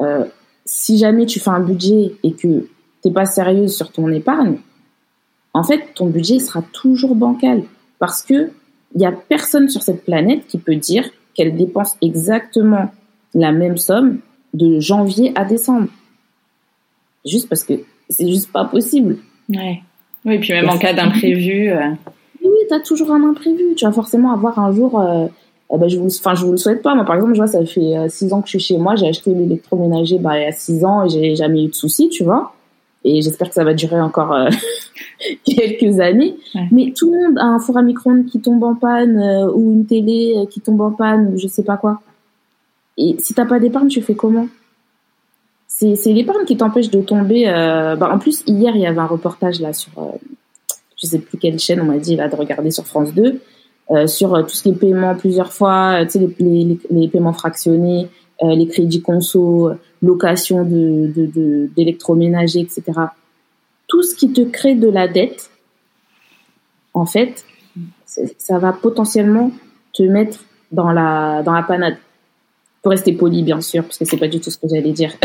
euh, si jamais tu fais un budget et que t'es pas sérieuse sur ton épargne, en fait, ton budget sera toujours bancal parce que il y a personne sur cette planète qui peut dire qu'elle dépense exactement la même somme de janvier à décembre. Juste parce que c'est juste pas possible. Ouais. Oui, puis même en cas d'imprévu. Euh... Oui, tu as toujours un imprévu. Tu vas forcément avoir un jour euh, eh ben, je vous, enfin, je vous le souhaite pas. Moi, par exemple, je vois, ça fait euh, six ans que je suis chez moi. J'ai acheté l'électroménager, bah, il y a six ans et j'ai jamais eu de soucis, tu vois. Et j'espère que ça va durer encore euh, *laughs* quelques années. Mais tout le monde a un four à micro-ondes qui tombe en panne euh, ou une télé qui tombe en panne ou je sais pas quoi. Et si t'as pas d'épargne, tu fais comment? C'est l'épargne qui t'empêche de tomber. Bah, en plus, hier, il y avait un reportage là sur, je sais plus quelle chaîne, on m'a dit là de regarder sur France 2 euh, sur euh, tout ce qui est paiement plusieurs fois, euh, tu sais, les, les, les, paiements fractionnés, les crédits conso, location de d'électroménager, de, etc. Tout ce qui te crée de la dette, en fait, ça va potentiellement te mettre dans la dans la panade. Pour rester poli, bien sûr, parce que c'est pas du tout ce que j'allais dire. *laughs*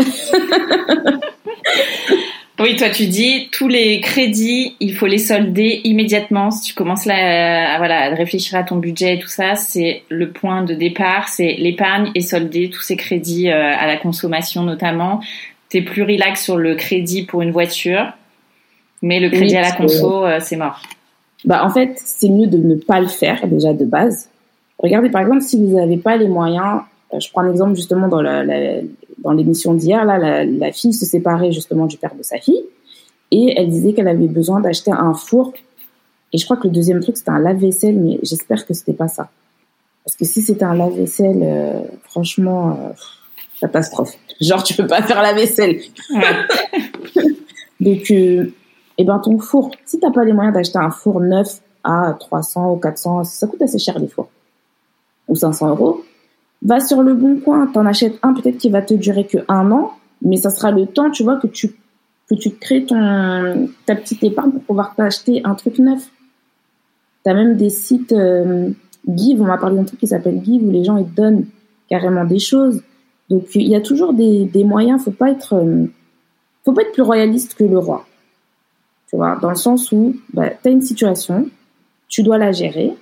Oui, toi tu dis tous les crédits, il faut les solder immédiatement. Si tu commences là, à, voilà, à réfléchir à ton budget et tout ça, c'est le point de départ, c'est l'épargne et solder tous ces crédits euh, à la consommation notamment. T'es plus relax sur le crédit pour une voiture, mais le crédit à la conso, euh, c'est mort. Bah en fait, c'est mieux de ne pas le faire déjà de base. Regardez par exemple si vous n'avez pas les moyens. Euh, je prends un exemple justement dans la, la dans l'émission d'hier, là, la, la, fille se séparait justement du père de sa fille et elle disait qu'elle avait besoin d'acheter un four. Et je crois que le deuxième truc c'était un lave-vaisselle, mais j'espère que c'était pas ça. Parce que si c'était un lave-vaisselle, euh, franchement, euh, catastrophe. Genre tu peux pas faire la vaisselle. *laughs* Donc, euh, eh ben ton four, si t'as pas les moyens d'acheter un four neuf à 300 ou 400, ça coûte assez cher les fours, ou 500 euros, va sur le bon coin, t'en achètes un peut-être qui va te durer que un an, mais ça sera le temps, tu vois, que tu que tu crées ton ta petite épargne pour pouvoir t'acheter un truc neuf. Tu as même des sites euh, Give, on m'a parlé d'un truc qui s'appelle Give où les gens ils donnent carrément des choses. Donc il y a toujours des, des moyens, faut pas être euh, faut pas être plus royaliste que le roi. Tu vois, dans le sens où bah, une situation, tu dois la gérer,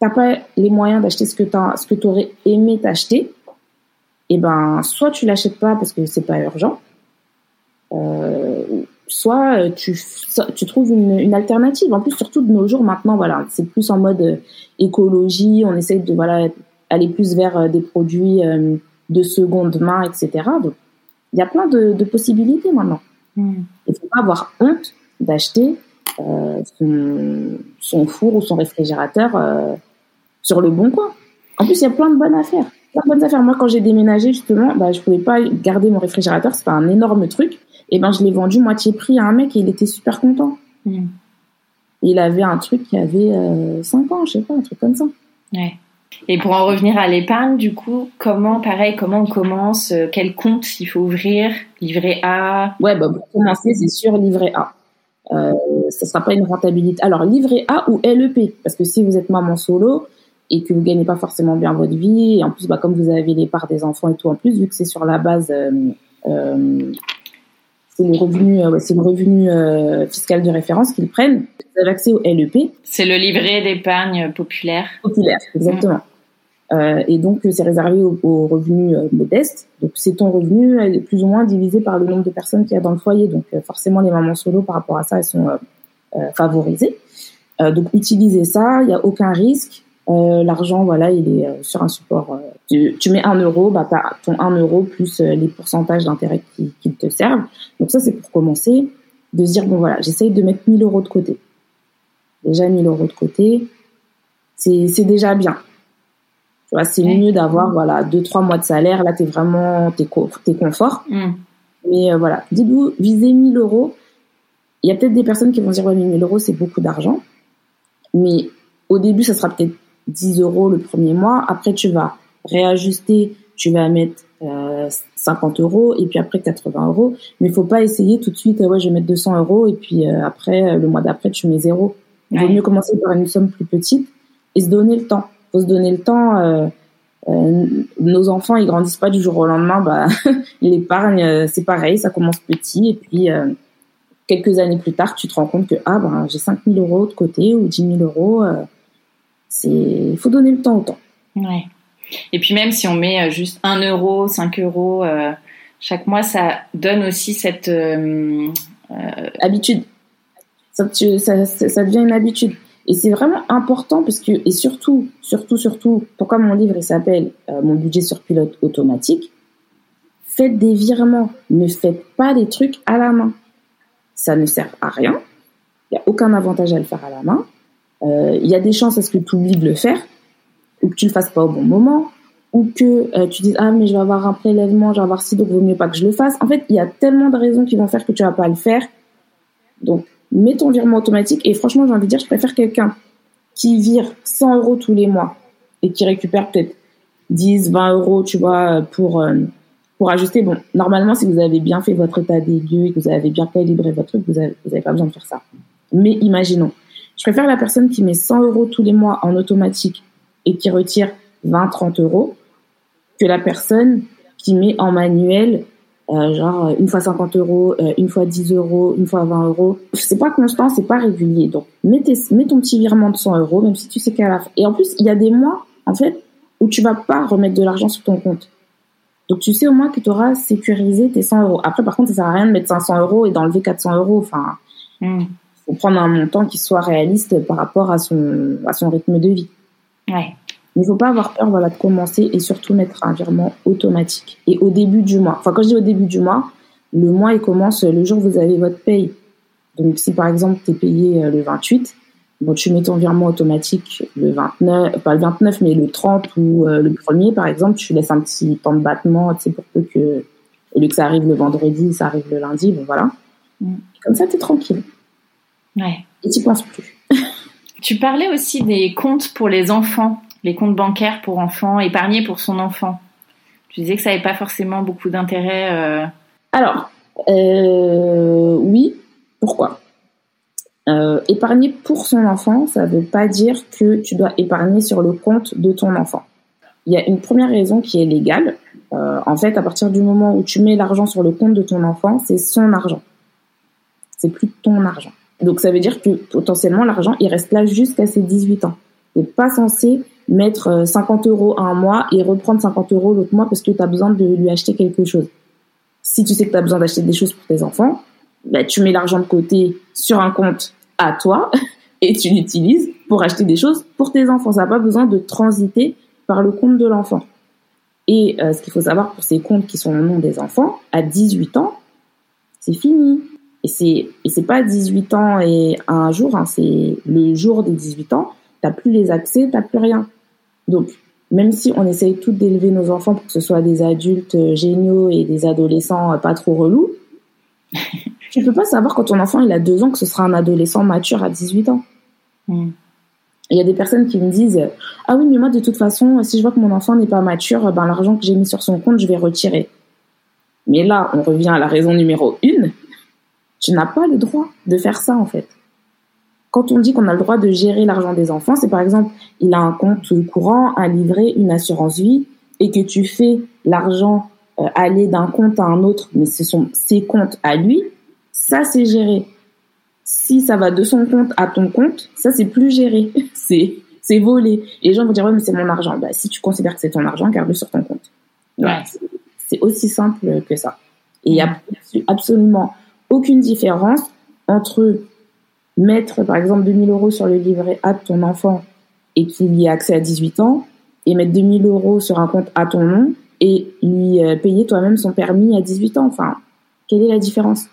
t'as pas les moyens d'acheter ce que tu aurais aimé t'acheter, et eh ben soit tu l'achètes pas parce que c'est pas urgent, euh, soit euh, tu, tu trouves une, une, alternative. En plus, surtout de nos jours maintenant, voilà, c'est plus en mode euh, écologie. On essaye de voilà aller plus vers des produits de seconde main, etc. Donc, il y a plein de, de possibilités maintenant. Hmm. Il faut pas avoir honte d'acheter euh, son, son, four ou son réfrigérateur euh, sur le bon coin. En plus, il y a plein de bonnes affaires. Plein de bonnes affaires. Moi, quand j'ai déménagé, justement, bah, je pouvais pas garder mon réfrigérateur. C'était un énorme truc. Et ben, je l'ai vendu moitié prix à un mec et il était super content. Mm. Il avait un truc qui avait euh, 5 ans, je sais pas, un truc comme ça. Ouais. Et pour en revenir à l'épargne, du coup, comment, pareil, comment on commence euh, Quel compte il faut ouvrir Livret A? Ouais, bah, pour commencer, c'est sur livret A. Euh, ça sera pas une rentabilité. Alors, livret A ou LEP, parce que si vous êtes maman solo et que vous gagnez pas forcément bien votre vie, et en plus, bah, comme vous avez les parts des enfants et tout en plus, vu que c'est sur la base euh, euh, c'est le revenu, euh, c'est le revenu euh, fiscal de référence qu'ils prennent. Vous avez accès au LEP. C'est le livret d'épargne populaire. Populaire, exactement. Euh, et donc c'est réservé aux, revenus modestes. Donc c'est ton revenu plus ou moins divisé par le nombre de personnes qu'il y a dans le foyer. Donc forcément les mamans solo par rapport à ça elles sont favorisées. donc utilisez ça, il n'y a aucun risque. Euh, l'argent, voilà, il est euh, sur un support. Euh, tu, tu, mets un euro, bah t'as ton 1 euro plus les pourcentages d'intérêt qui, qui, te servent. Donc ça, c'est pour commencer, de se dire bon voilà, j'essaye de mettre 1000 euros de côté. Déjà 1000 euros de côté, c'est déjà bien. Tu vois, c'est mieux d'avoir voilà deux trois mois de salaire. Là, t'es vraiment t'es es confort. Mm. Mais voilà, dites-vous visez 1000 euros. Il y a peut-être des personnes qui vont dire ouais, 1000 euros c'est beaucoup d'argent. Mais au début, ça sera peut-être 10 euros le premier mois. Après, tu vas réajuster, tu vas mettre euh, 50 euros et puis après 80 euros. Mais il faut pas essayer tout de suite, ouais, je vais mettre 200 euros et puis euh, après, euh, le mois d'après, tu mets zéro. Il vaut mieux commencer par une somme plus petite et se donner le temps. faut se donner le temps. Euh, nos enfants, ils grandissent pas du jour au lendemain. Bah, *laughs* l'épargne, c'est pareil, ça commence petit et puis quelques années plus tard, tu te rends compte que ah ben j'ai 5 000 euros de côté ou 10 000 euros il faut donner le temps au temps. Ouais. Et puis même si on met euh, juste 1 euro, 5 euros euh, chaque mois, ça donne aussi cette euh, habitude. Ça, ça, ça, devient une habitude. Et c'est vraiment important parce que, et surtout, surtout, surtout, pourquoi mon livre s'appelle Mon budget sur pilote automatique, faites des virements, ne faites pas des trucs à la main. Ça ne sert à rien. Il n'y a aucun avantage à le faire à la main il y a des chances à ce que tu oublies de le faire, ou que tu le fasses pas au bon moment, ou que euh, tu dises ah mais je vais avoir un prélèvement, je vais avoir ci donc vaut mieux pas que je le fasse. En fait, il y a tellement de raisons qui vont faire que tu vas pas le faire. Donc mets ton virement automatique et franchement j'ai envie de dire je préfère quelqu'un qui vire 100 euros tous les mois et qui récupère peut-être 10, 20 euros, tu vois, pour euh, pour ajuster. Bon, normalement, si vous avez bien fait votre état des lieux et que vous avez bien calibré votre truc, vous avez, vous avez pas besoin de faire ça. Mais imaginons, je préfère la personne qui met 100 euros tous les mois en automatique et qui retire 20, 30 euros que la personne qui met en manuel euh, genre une fois 50 euros, euh, une fois 10 euros, une fois 20 euros. C'est pas constant, c'est pas régulier. Donc, mets, mets ton petit virement de 100 euros, même si tu sais qu'à la fin. Et en plus, il y a des mois, en fait, où tu vas pas remettre de l'argent sur ton compte. Donc, tu sais au moins que tu auras sécurisé tes 100 euros. Après, par contre, ça sert à rien de mettre 500 euros et d'enlever 400 euros. Enfin, hmm faut prendre un montant qui soit réaliste par rapport à son, à son rythme de vie. Ouais. Il faut pas avoir peur voilà, de commencer et surtout mettre un virement automatique. Et au début du mois, enfin quand je dis au début du mois, le mois il commence le jour où vous avez votre paye. Donc si par exemple tu es payé euh, le 28, bon, tu mets ton virement automatique le 29, pas le 29 mais le 30 ou euh, le 1er par exemple, tu laisses un petit temps de battement, tu sais, pour peu que, au lieu que ça arrive le vendredi, ça arrive le lundi, bon voilà. Mm. Comme ça tu es tranquille. Ouais. Et tu penses plus. *laughs* tu parlais aussi des comptes pour les enfants, les comptes bancaires pour enfants, épargnés pour son enfant. Tu disais que ça n'avait pas forcément beaucoup d'intérêt. Euh... Alors, euh, oui. Pourquoi? Euh, Épargner pour son enfant, ça ne veut pas dire que tu dois épargner sur le compte de ton enfant. Il y a une première raison qui est légale. En fait, à partir du moment où tu mets l'argent sur le compte de ton enfant, c'est son argent. C'est plus ton argent. Donc ça veut dire que potentiellement l'argent, il reste là jusqu'à ses 18 ans. Tu n'es pas censé mettre 50 euh, euros un mois et reprendre 50 euros l'autre mois parce que tu as besoin de lui acheter quelque chose. Si tu sais que tu as besoin d'acheter des choses pour tes enfants, bah, tu mets l'argent de côté sur un compte à toi *laughs* et tu l'utilises pour acheter des choses pour tes enfants. Ça n'a pas besoin de transiter par le compte de l'enfant. Et euh, ce qu'il faut savoir pour ces comptes qui sont au nom des enfants, à 18 ans, c'est fini. Et c'est et c'est pas 18 ans et un jour, hein, c'est le jour des 18 ans. T'as plus les accès, t'as plus rien. Donc même si on essaye tout d'élever nos enfants pour que ce soit des adultes euh, géniaux et des adolescents euh, pas trop relous, *laughs* tu peux pas savoir quand ton enfant il a deux ans que ce sera un adolescent mature à 18 ans. Hmm. Il y a des personnes qui me disent ah oui mais moi de toute façon si je vois que mon enfant n'est pas mature ben l'argent que j'ai mis sur son compte je vais retirer. Mais là on revient à la raison numéro une tu n'as pas le droit de faire ça en fait. Quand on dit qu'on a le droit de gérer l'argent des enfants, c'est par exemple, il a un compte courant, un livret, une assurance vie, et que tu fais l'argent euh, aller d'un compte à un autre, mais ce sont ses comptes à lui, ça c'est géré. Si ça va de son compte à ton compte, ça c'est plus géré, *laughs* c'est c'est volé. Et les gens vont dire ouais mais c'est mon argent. Bah si tu considères que c'est ton argent, garde-le sur ton compte. Ouais. C'est aussi simple que ça. Et il y a absolument aucune différence entre mettre, par exemple, 2000 euros sur le livret A de ton enfant et qu'il y ait accès à 18 ans, et mettre 2000 euros sur un compte à ton nom et lui euh, payer toi-même son permis à 18 ans. Enfin, quelle est la différence?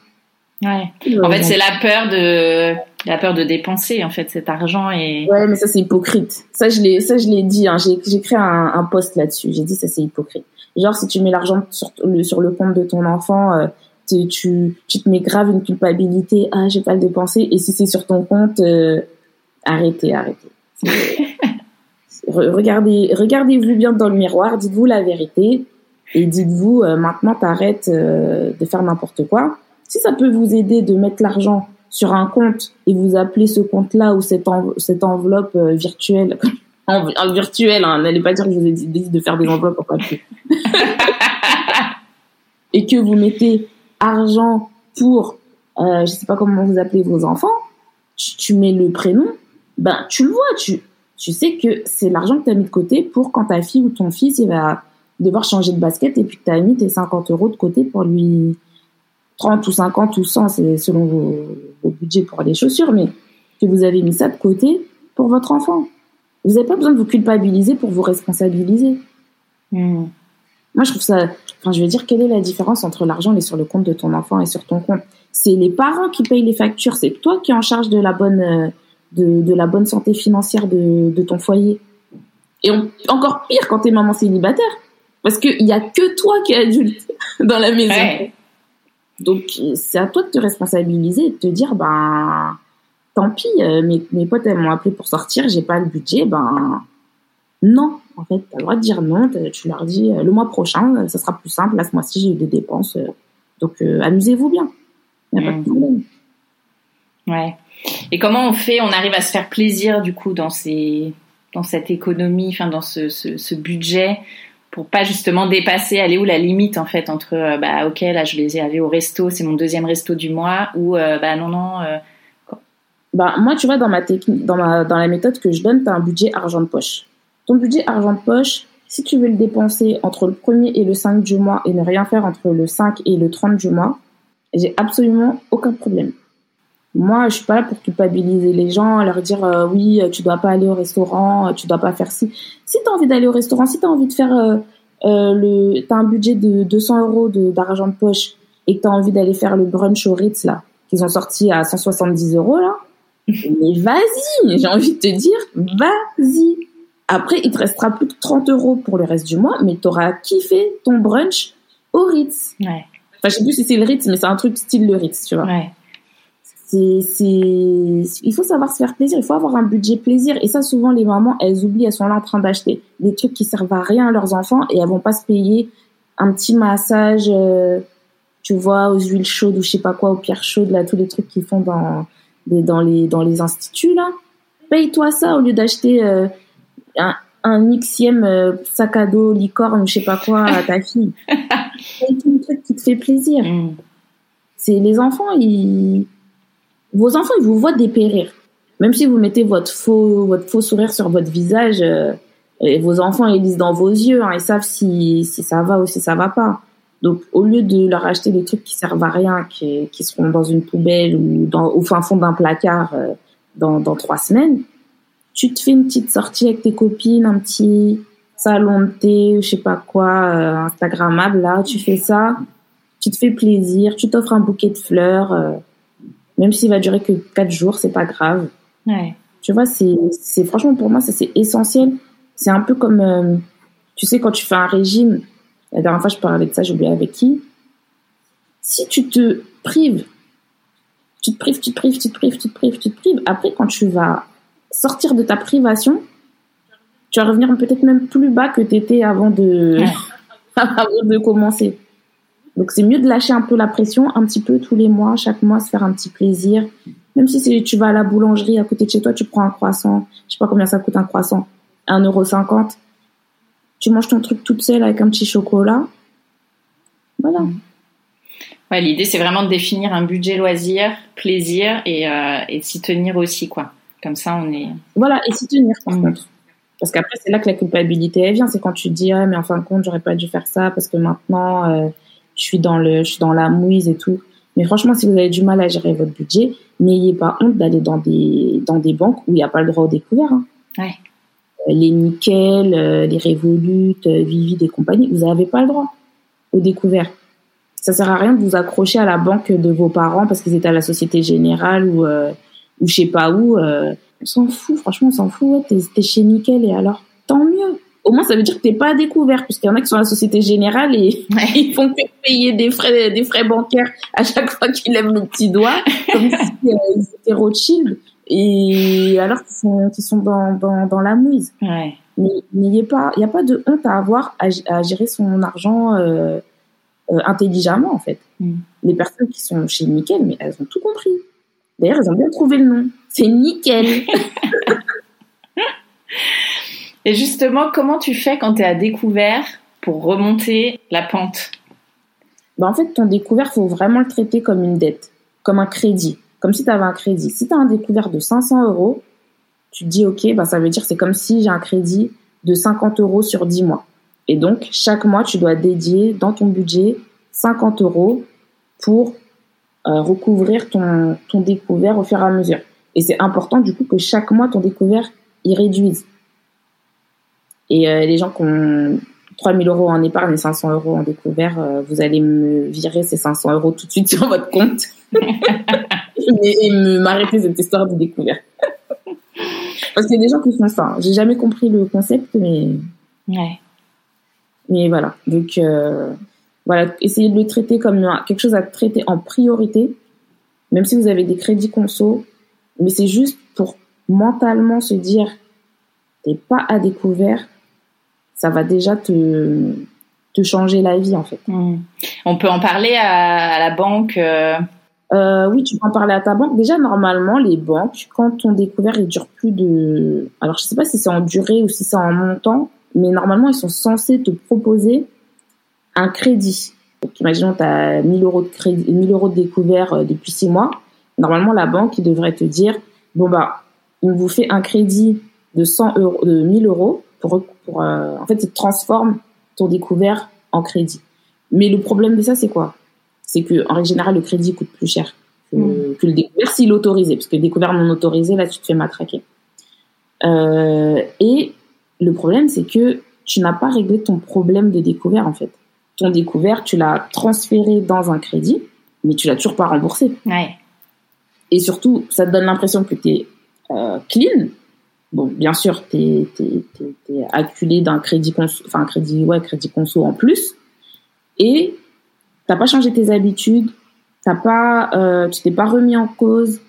Ouais. En fait, c'est la peur de la peur de dépenser en fait cet argent et. Ouais, mais ça c'est hypocrite. Ça je l'ai ça je l'ai dit. Hein. J'ai j'ai créé un, un post là-dessus. J'ai dit ça c'est hypocrite. Genre si tu mets l'argent sur le sur le compte de ton enfant, euh, tu, tu, tu, te mets grave une culpabilité, ah, j'ai pas le dépenser, et si c'est sur ton compte, euh, arrêtez, arrêtez. *laughs* regardez, regardez-vous bien dans le miroir, dites-vous la vérité, et dites-vous, euh, maintenant, t'arrêtes euh, de faire n'importe quoi. Si ça peut vous aider de mettre l'argent sur un compte et vous appelez ce compte-là ou cette, cette enveloppe virtuelle, *laughs* en, virtuelle, hein, n'allez pas dire que je vous ai dit de faire des enveloppes en papier. *laughs* et que vous mettez argent pour, euh, je sais pas comment vous appelez vos enfants, tu, mets le prénom, ben tu le vois, tu, tu sais que c'est l'argent que tu as mis de côté pour quand ta fille ou ton fils il va devoir changer de basket et puis que tu as mis tes 50 euros de côté pour lui 30 ou 50 ou 100, c'est selon vos, vos, budgets pour les chaussures, mais que vous avez mis ça de côté pour votre enfant. Vous n'avez pas besoin de vous culpabiliser pour vous responsabiliser. Hmm. Moi, je trouve ça. Enfin, je veux dire, quelle est la différence entre l'argent qui est sur le compte de ton enfant et sur ton compte? C'est les parents qui payent les factures. C'est toi qui es en charge de la bonne, euh, de, de la bonne santé financière de, de ton foyer. Et encore pire quand t'es maman célibataire, parce qu'il y a que toi qui es adulte *laughs* dans la maison. Donc, c'est à toi de te responsabiliser et de te dire, ben, tant pis, euh, mes, mes potes, elles m'ont appelé pour sortir, j'ai pas le budget, ben, non, en fait, tu as le droit de dire non. Tu leur dis euh, le mois prochain, euh, ça sera plus simple. Là, ce mois-ci, j'ai eu des dépenses. Euh, donc, amusez-vous bien. Il n'y a pas de mmh. problème. Ouais. Et comment on fait On arrive à se faire plaisir, du coup, dans, ces, dans cette économie, enfin, dans ce, ce, budget pour pas justement dépasser, aller où la limite en fait entre bah ok là je les ai allés au resto, c'est mon deuxième resto du mois ou bah non non. bah moi tu vois dans ma technique, dans ma dans la méthode que je donne, tu as un budget argent de poche. Ton budget argent de poche, si tu veux le dépenser entre le 1er et le 5 du mois et ne rien faire entre le 5 et le 30 du mois, j'ai absolument aucun problème. Moi, je suis pas là pour culpabiliser les gens, leur dire euh, oui, tu dois pas aller au restaurant, tu dois pas faire ci. Si tu as envie d'aller au restaurant, si tu as envie de faire euh, euh, le, t'as un budget de 200 euros d'argent de, poche et que tu as envie d'aller faire le brunch au Ritz là, qu'ils ont sorti à 170 euros là, *laughs* mais vas-y, j'ai envie de te dire, vas-y. Après, il te restera plus que 30 euros pour le reste du mois, mais tu auras kiffé ton brunch au Ritz. Ouais. Enfin, je sais plus si c'est le Ritz, mais c'est un truc style le Ritz, tu vois. Ouais. C'est, c'est, il faut savoir se faire plaisir, il faut avoir un budget plaisir. Et ça, souvent, les mamans, elles oublient, elles sont là en train d'acheter des trucs qui servent à rien à leurs enfants et elles vont pas se payer un petit massage, euh, tu vois, aux huiles chaudes ou je sais pas quoi, aux pierres chaudes, là, tous les trucs qu'ils font dans, dans, les, dans les instituts, là. Paye-toi ça au lieu d'acheter euh, un, un xième euh, sac à dos, licorne je sais pas quoi à ta *laughs* fille. Paye-toi un truc qui te fait plaisir. Mm. C'est les enfants, ils... Vos enfants, ils vous voient dépérir. Même si vous mettez votre faux, votre faux sourire sur votre visage, euh, et vos enfants, ils lisent dans vos yeux, hein, ils savent si, si ça va ou si ça va pas. Donc, au lieu de leur acheter des trucs qui servent à rien, qui, qui seront dans une poubelle ou dans, au fin fond d'un placard euh, dans, dans trois semaines, tu te fais une petite sortie avec tes copines, un petit salon de thé, je sais pas quoi, euh, Instagrammable, là, tu fais ça, tu te fais plaisir, tu t'offres un bouquet de fleurs, euh, même s'il va durer que quatre jours, c'est pas grave. Ouais. Tu vois, c'est, franchement pour moi, ça c'est essentiel. C'est un peu comme, tu sais, quand tu fais un régime, la dernière fois, je parlais de ça, j'ai oublié avec qui. Si tu te prives, tu te prives, tu te prives, tu te prives, tu te prives, tu te prives, après, quand tu vas sortir de ta privation, tu vas revenir peut-être même plus bas que tu étais avant de, *laughs* avant de commencer. Donc, c'est mieux de lâcher un peu la pression, un petit peu tous les mois, chaque mois, se faire un petit plaisir. Même si tu vas à la boulangerie à côté de chez toi, tu prends un croissant. Je sais pas combien ça coûte un croissant. 1,50€. Tu manges ton truc toute seule avec un petit chocolat. Voilà. Ouais, l'idée c'est vraiment de définir un budget loisir, plaisir et, euh, et s'y tenir aussi quoi. Comme ça on est. Voilà et s'y tenir par mm. contre. Parce qu'après c'est là que la culpabilité elle vient, c'est quand tu te dis ah mais en fin de compte j'aurais pas dû faire ça parce que maintenant euh, je suis dans le je suis dans la mouise et tout. Mais franchement si vous avez du mal à gérer votre budget, n'ayez pas honte d'aller dans des dans des banques où il n'y a pas le droit au découvert. Hein. Ouais les Nickel, euh, les Revolut, euh, Vivid et compagnie, vous n'avez pas le droit au découvert. Ça sert à rien de vous accrocher à la banque de vos parents parce qu'ils étaient à la Société Générale ou euh, ou je sais pas où. on s'en fout, franchement, on s'en fout. Ouais, t'es, chez Nickel et alors, tant mieux. Au moins, ça veut dire que t'es pas à découvert, puisqu'il y en a qui sont à la Société Générale et *laughs* ils font que payer des frais, des frais bancaires à chaque fois qu'ils lèvent le petit doigt, comme si ils étaient Rothschild et alors qu'ils sont, sont dans, dans, dans la mouise. Ouais. Mais il n'y a pas, y a pas de honte à avoir à, gérer son argent euh, euh, intelligemment en fait. Mm. Les personnes qui sont chez Nickel, mais elles ont tout compris. D'ailleurs, elles ont bien trouvé le nom. C'est Nickel. *laughs* Et justement, comment tu fais quand tu es à découvert pour remonter la pente? Ben, En fait, ton découvert, faut vraiment le traiter comme une dette, comme un crédit comme si tu avais un crédit. Si tu as un découvert de 500 euros, tu te dis, OK, bah, ça veut dire c'est comme si j'ai un crédit de 50 euros sur 10 mois. Et donc, chaque mois, tu dois dédier dans ton budget 50 euros pour euh, recouvrir ton, ton découvert au fur et à mesure. Et c'est important, du coup, que chaque mois, ton découvert, il réduise. Et euh, les gens qui ont 3000 euros en épargne et 500 euros en découvert, euh, vous allez me virer ces 500 euros tout de suite sur votre compte. *laughs* et, m'arrêter cette histoire de découverte. Parce qu'il y a des gens qui font ça. J'ai jamais compris le concept, mais. Ouais. Mais voilà. Donc, euh, voilà. Essayez de le traiter comme quelque chose à traiter en priorité, même si vous avez des crédits conso. Mais c'est juste pour mentalement se dire, t'es pas à découvert, ça va déjà te, te changer la vie, en fait. Hmm. On peut en parler à, la banque. Euh, euh, oui, tu peux en parler à ta banque. Déjà, normalement, les banques, quand ton découvert il dure plus de, alors je sais pas si c'est en durée ou si c'est en montant, mais normalement, ils sont censés te proposer un crédit. Donc, imaginons, tu as 1000 euros de crédit, 1000 euros de découvert euh, depuis 6 mois. Normalement, la banque, devrait te dire, bon, bah, on vous fait un crédit de 100 euros, de 1000 euros pour, pour euh, en fait, il transforme ton découvert en crédit. Mais le problème de ça, c'est quoi? c'est que en règle générale, le crédit coûte plus cher que, mm. le découvert s'il est autorisé, parce que le découvert non autorisé, là, tu te fais matraquer. Euh, et le problème, c'est que tu n'as pas réglé ton problème de découvert, en fait. Ton découvert, tu l'as transféré dans un crédit, mais tu l'as toujours pas remboursé. Ouais. Et surtout, ça te donne l'impression que tu es euh, clean. Bon, bien sûr, tu es, acculé d'un crédit conso, enfin un crédit, ouais, crédit conso en plus. Et t'as pas changé tes habitudes, t'as pas, euh, tu t'es pas remis en cause,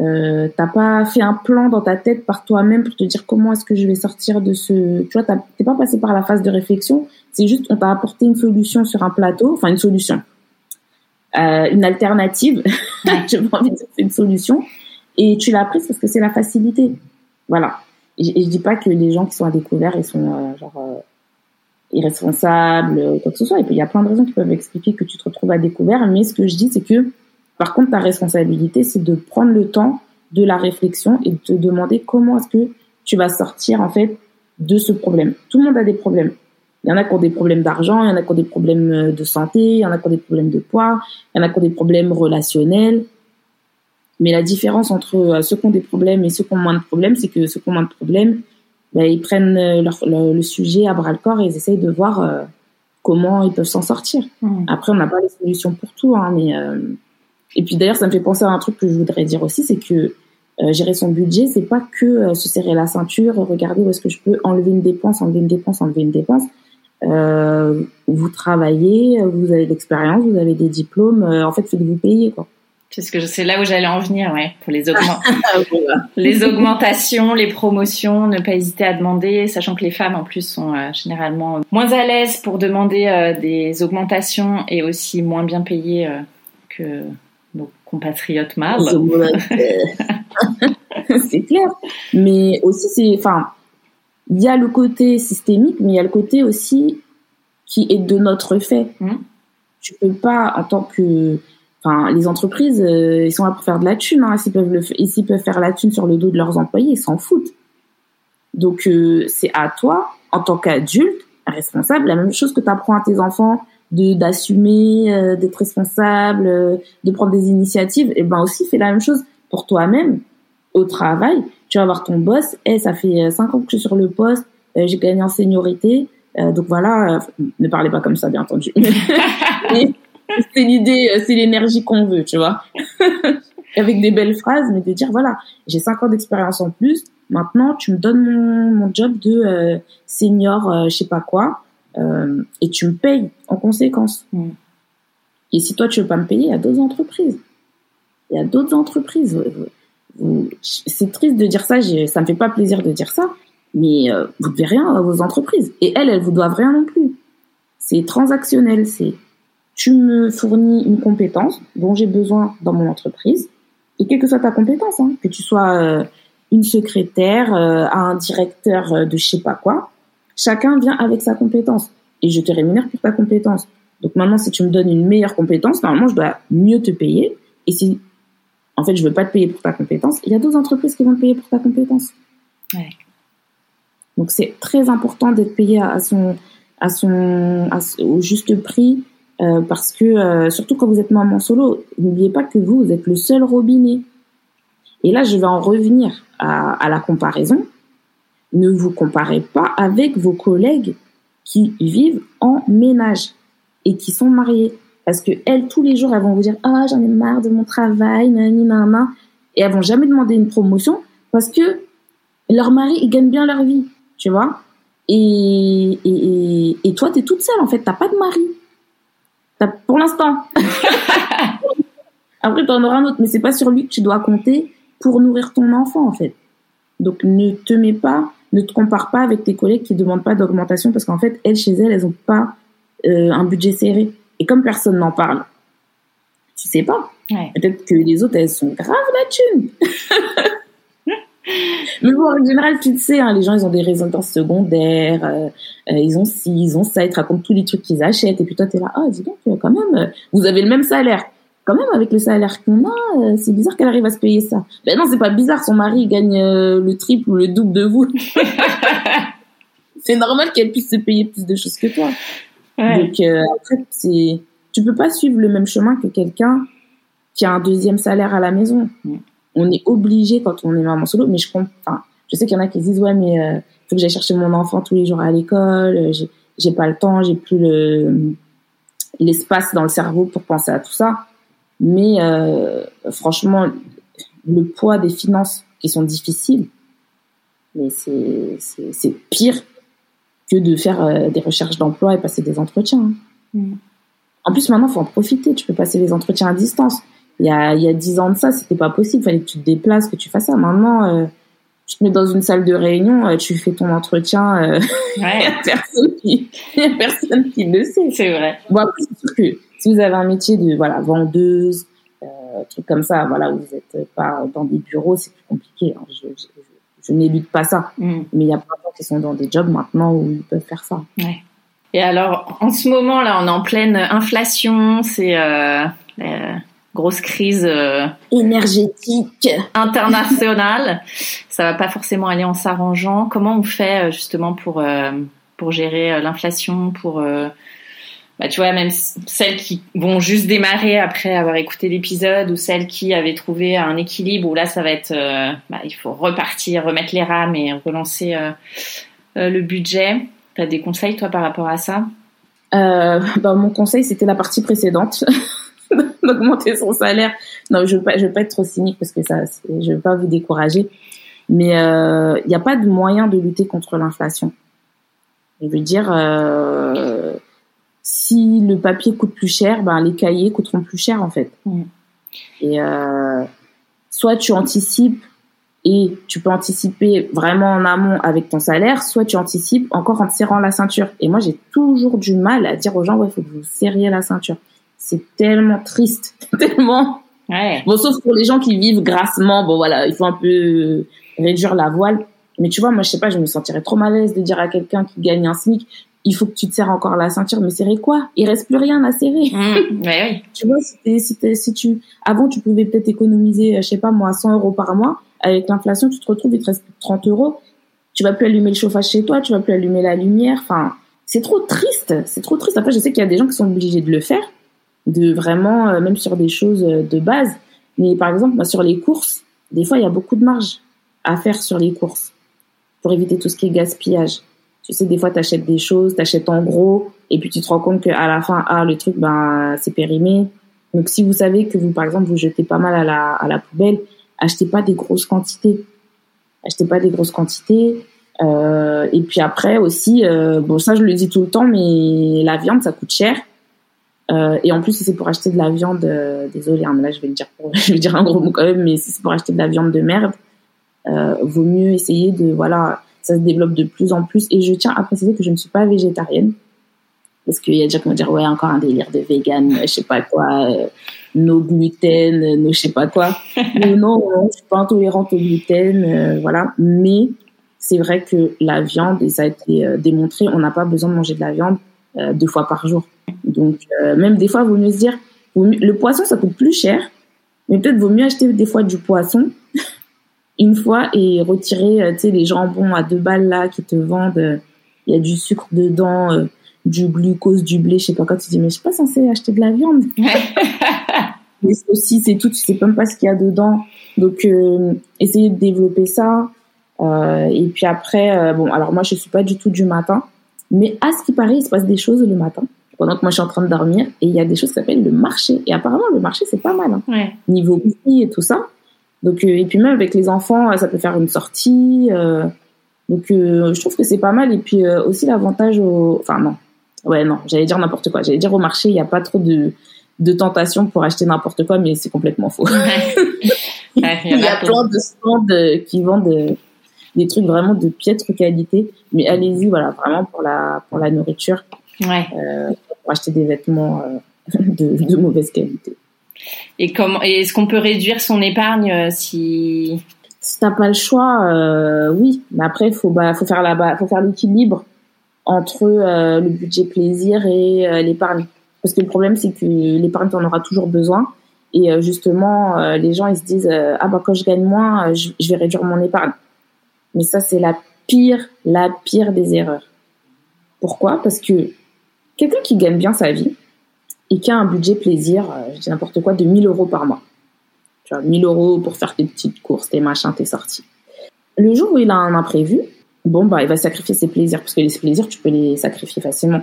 euh, t'as pas fait un plan dans ta tête par toi-même pour te dire comment est-ce que je vais sortir de ce, tu vois, t'es pas passé par la phase de réflexion, c'est juste on t'a apporté une solution sur un plateau, enfin une solution, euh, une alternative. *laughs* Je pas envie de dire c'est une solution. Et tu l'as prise parce que c'est la facilité. Voilà. Et, je dis pas que les gens qui sont à découvert, ils sont euh, genre euh, irresponsables, quoi que ce soit. Et puis il y a plein de raisons qui peuvent expliquer que tu te retrouves à découvert. Mais ce que je dis, c'est que par contre, ta responsabilité, c'est de prendre le temps de la réflexion et de te demander comment est-ce que tu vas sortir en fait de ce problème. Tout le monde a des problèmes. Il y en a qui ont des problèmes d'argent, il y en a qui ont des problèmes euh, de santé, il y en a qui ont des problèmes de poids, il y en a qui ont des problèmes relationnels. Mais la différence entre euh, ceux qui ont des problèmes et ceux qui ont moins de problèmes, c'est que ceux qui ont moins de problèmes, ben, ils prennent euh, le, sujet à bras le corps et ils essayent de voir comment ils peuvent s'en sortir. Mmh. Après, on n'a pas les solutions pour tout, hein, mais et puis d'ailleurs, ça me fait penser à un truc que je voudrais dire aussi, c'est que gérer son budget, c'est pas que se serrer la ceinture, regarder où est-ce que je peux enlever une dépense, enlever une dépense, enlever une dépense. Euh, vous travaillez, vous avez de l'expérience, vous avez des diplômes. Euh, en fait, c'est de vous payer, quoi. C'est ce que je sais là où j'allais en venir, ouais, pour les, *laughs* les augmentations, les promotions, ne pas hésiter à demander, sachant que les femmes en plus sont euh, généralement moins à l'aise pour demander des augmentations et aussi moins bien payées que nos compatriotes mâles. *laughs* *laughs* c'est clair, mais aussi c'est, enfin, il y a le côté systémique, mais il y a le côté aussi qui est de notre fait. Tu mmh. Tu peux pas, en tant que, enfin, les entreprises, euh, ils sont là pour faire de la thune. Hein. S'ils peuvent le, s'ils peuvent faire la thune sur le dos de leurs employés, ils s'en foutent. Donc euh, c'est à toi, en tant qu'adulte, responsable, la même chose que tu apprends à tes enfants d'assumer, euh, d'être responsable, de prendre des initiatives. Et ben aussi fais la même chose pour toi-même au travail tu vas voir ton boss, et ça fait 5 euh, ans que je suis sur le poste, euh, j'ai gagné en seniorité, euh, donc voilà, ne parlez pas comme ça, bien entendu. *laughs* c'est l'idée, c'est l'énergie qu'on veut, tu vois. *laughs* Avec des belles phrases, mais de dire, voilà, j'ai 5 ans d'expérience en plus, maintenant tu me donnes mon, job de senior, je sais pas quoi, et tu me payes en conséquence. Mm. Et si toi tu veux pas me payer, il y a d'autres entreprises. Il y a d'autres entreprises c'est triste de dire ça, ça me fait pas plaisir de dire ça, mais euh, vous devez rien à vos entreprises. Et elles, elles vous doivent rien non plus. C'est transactionnel, c'est tu me fournis une compétence dont j'ai besoin dans mon entreprise, et quelle que soit ta compétence, hein, que tu sois euh, une secrétaire, euh, un directeur de je sais pas quoi, chacun vient avec sa compétence, et je te rémunère pour ta compétence. Donc maintenant, si tu me donnes une meilleure compétence, normalement, je dois mieux te payer. Et si en fait, je veux pas te payer pour ta compétence. Il y a d'autres entreprises qui vont te payer pour ta compétence. Ouais. Donc, c'est très important d'être payé à son, à son, au juste prix, euh, parce que euh, surtout quand vous êtes maman solo, n'oubliez pas que vous, vous êtes le seul robinet. Et là, je vais en revenir à, à la comparaison. Ne vous comparez pas avec vos collègues qui vivent en ménage et qui sont mariés. Parce que elles, tous les jours, elles vont vous dire ah j'en ai marre de mon travail, nani nana, et elles vont jamais demander une promotion parce que leur mari ils gagnent bien leur vie, tu vois. Et et, et, toi t'es toute seule en fait, t'as pas de mari, as, pour l'instant. *laughs* Après t'en auras un autre, mais c'est pas sur lui que tu dois compter pour nourrir ton enfant en fait. Donc ne te mets pas, ne te compare pas avec tes collègues qui demandent pas d'augmentation parce qu'en fait elles chez elles elles ont pas euh, un budget serré. Et comme personne n'en parle, tu sais pas. Peut-être que les autres, elles sont grave la thune. Mais bon, en général, tu le sais, hein, les gens, ils ont des résidences secondaires, euh, euh, ils ont ci, ils ont ça, ils te racontent tous les trucs qu'ils achètent. Et puis toi, tu es là, ah, dis donc, quand même, vous avez le même salaire. Quand même, avec le salaire qu'on a, c'est bizarre qu'elle arrive à se payer ça. Ben non, c'est pas bizarre, son mari gagne le triple ou le double de vous. *laughs* c'est normal qu'elle puisse se payer plus de choses que toi. Donc euh, après, c'est, tu peux pas suivre le même chemin que quelqu'un qui a un deuxième salaire à la maison. On est obligé quand on est maman solo, mais je comprends. je sais qu'il y en a qui disent ouais, mais euh, faut que j'aille chercher mon enfant tous les jours à l'école. Euh, j'ai pas le temps, j'ai plus le l'espace dans le cerveau pour penser à tout ça. Mais euh, franchement, le poids des finances qui sont difficiles, mais c'est, pire que de faire euh, des recherches d'emploi et passer des entretiens. Hein. Mm. En plus, maintenant, faut en profiter. Tu peux passer les entretiens à distance. Il y a, il y a 10 ans de ça, c'était pas possible. Il fallait que tu te déplaces, que tu fasses ça. Maintenant, euh, tu te mets dans une salle de réunion, euh, tu fais ton entretien. Euh, ouais. *laughs* il y a personne qui, y a personne qui le sait. C'est vrai. Bon, après, c'est sûr que Si vous avez un métier de voilà vendeuse, euh, truc comme ça, voilà, vous n'êtes pas dans des bureaux, c'est plus compliqué. Hein. Je, je, je n'élude pas ça. Mm. Mais il y a plein de gens qui sont dans des jobs maintenant où ils peuvent faire ça. Ouais. Et alors, en ce moment là, on est en pleine inflation, c'est euh, grosse crise euh, énergétique internationale. Ça va pas forcément aller en s'arrangeant. Comment on fait euh, justement pour euh, pour gérer l'inflation, pour bah, tu vois, même celles qui vont juste démarrer après avoir écouté l'épisode ou celles qui avaient trouvé un équilibre où là, ça va être, bah, il faut repartir, remettre les rames et relancer le budget. T'as des conseils, toi, par rapport à ça? Bah, Mon conseil, c'était la partie précédente. *laughs* d'augmenter son salaire. Non, je je veux pas être trop cynique parce que ça, je veux pas vous décourager. Mais il euh, n'y a pas de moyen de lutter contre l'inflation. Je veux dire, euh, si le papier coûte plus cher, ben les cahiers coûteront plus cher en fait. Mm. Et euh, soit tu anticipes et tu peux anticiper vraiment en amont avec ton salaire, soit tu anticipes encore en te serrant la ceinture. Et moi, j'ai toujours du mal à dire aux gens, ouais, il faut que vous serriez la ceinture c'est tellement triste, *laughs* tellement. Ouais. Bon, sauf pour les gens qui vivent grassement, bon voilà, il faut un peu réduire la voile. Mais tu vois, moi je sais pas, je me sentirais trop mal à l'aise de dire à quelqu'un qui gagne un SMIC, il faut que tu te serres encore la ceinture, mais serrer quoi? Il reste plus rien à serrer. Mmh, *laughs* Tu vois, si, si, si, tu, avant tu pouvais peut-être économiser, je sais pas moi, 100 euros par mois. Avec l'inflation, tu te retrouves, il te reste 30 euros. Tu vas plus allumer le chauffage chez toi, tu vas plus allumer la lumière. Enfin, c'est trop triste. C'est trop triste. Après, je sais qu'il y a des gens qui sont obligés de le faire de vraiment, euh, même sur des choses euh, de base. Mais par exemple, sur les courses, des fois, il y a beaucoup de marge à faire sur les courses pour éviter tout ce qui est gaspillage. Tu sais, des fois, tu achètes des choses, tu achètes en gros, et puis tu te rends compte qu'à la fin, ah, le truc, ben, c'est périmé. Donc, si vous savez que vous, par exemple, vous jetez pas mal à la, à la poubelle, achetez pas des grosses quantités. Achetez pas des grosses quantités. Euh, et puis après aussi, euh, bon, ça, je le dis tout le temps, mais la viande, ça coûte cher. Euh, et en plus, si c'est pour acheter de la viande, euh, désolé, hein, mais là je vais le dire, *laughs* je vais dire un gros mot quand même, mais si c'est pour acheter de la viande de merde, euh, vaut mieux essayer de, voilà, ça se développe de plus en plus. Et je tiens à préciser que je ne suis pas végétarienne, parce qu'il y a déjà qui vont dire ouais encore un délire de vegan, je sais pas quoi, euh, no gluten, no je sais pas quoi. *laughs* mais non, non, je suis pas intolérante au gluten, euh, voilà. Mais c'est vrai que la viande, et ça a été démontré, on n'a pas besoin de manger de la viande deux fois par jour. Donc, euh, même des fois, il vaut mieux se dire, le poisson, ça coûte plus cher, mais peut-être vaut mieux acheter des fois du poisson une fois et retirer, euh, tu sais, les jambons à deux balles là qui te vendent, euh, il y a du sucre dedans, du glucose, du blé, je sais pas quoi. Tu te dis, mais je suis pas censée acheter de la viande. les *laughs* saucisses et tout, tu sais même pas ce qu'il y a dedans. Donc, essayer de développer ça. et puis après, bon, alors moi, je suis pas du tout du matin, mais à ce qui paraît, il se passe des choses le matin pendant que moi je suis en train de dormir et il y a des choses qui s'appellent le marché et apparemment le marché c'est pas mal hein. niveau prix et tout ça donc euh, et puis même avec les enfants ça peut faire une sortie euh, donc euh, je trouve que c'est pas mal. Et puis aussi l'avantage au enfin non. Ouais non j'allais dire n'importe quoi. J'allais dire au marché il n'y a pas trop de de tentation pour acheter n'importe quoi mais c'est complètement faux. *laughs* Il y a plein. de stands qui vendent des trucs vraiment de piètre qualité. Mais allez-y voilà vraiment pour la pour la nourriture. Ouais. Pour acheter des vêtements euh, *laughs* de, mauvaise qualité. Et comment est-ce qu'on peut réduire son épargne euh, si si t'as pas le choix, euh, oui. Mais après, faut bah, faut faire la, faut faire l'équilibre entre le budget plaisir et l'épargne. Parce que le problème, c'est que l'épargne, en auras toujours besoin. Et justement, les gens, ils se disent, ah bah quand je gagne moins, je, je vais réduire mon épargne. Mais ça, c'est la pire, la pire des erreurs. Pourquoi? Parce que Quelqu'un qui gagne bien sa vie et qui a un budget plaisir, euh, je dis n'importe quoi, de 1000 euros par mois. Tu vois, 1000 euros pour faire tes petites courses, tes machins, tes sorties. Le jour où il a un imprévu, bon, bah, il va sacrifier ses plaisirs, parce que les plaisirs, tu peux les sacrifier facilement.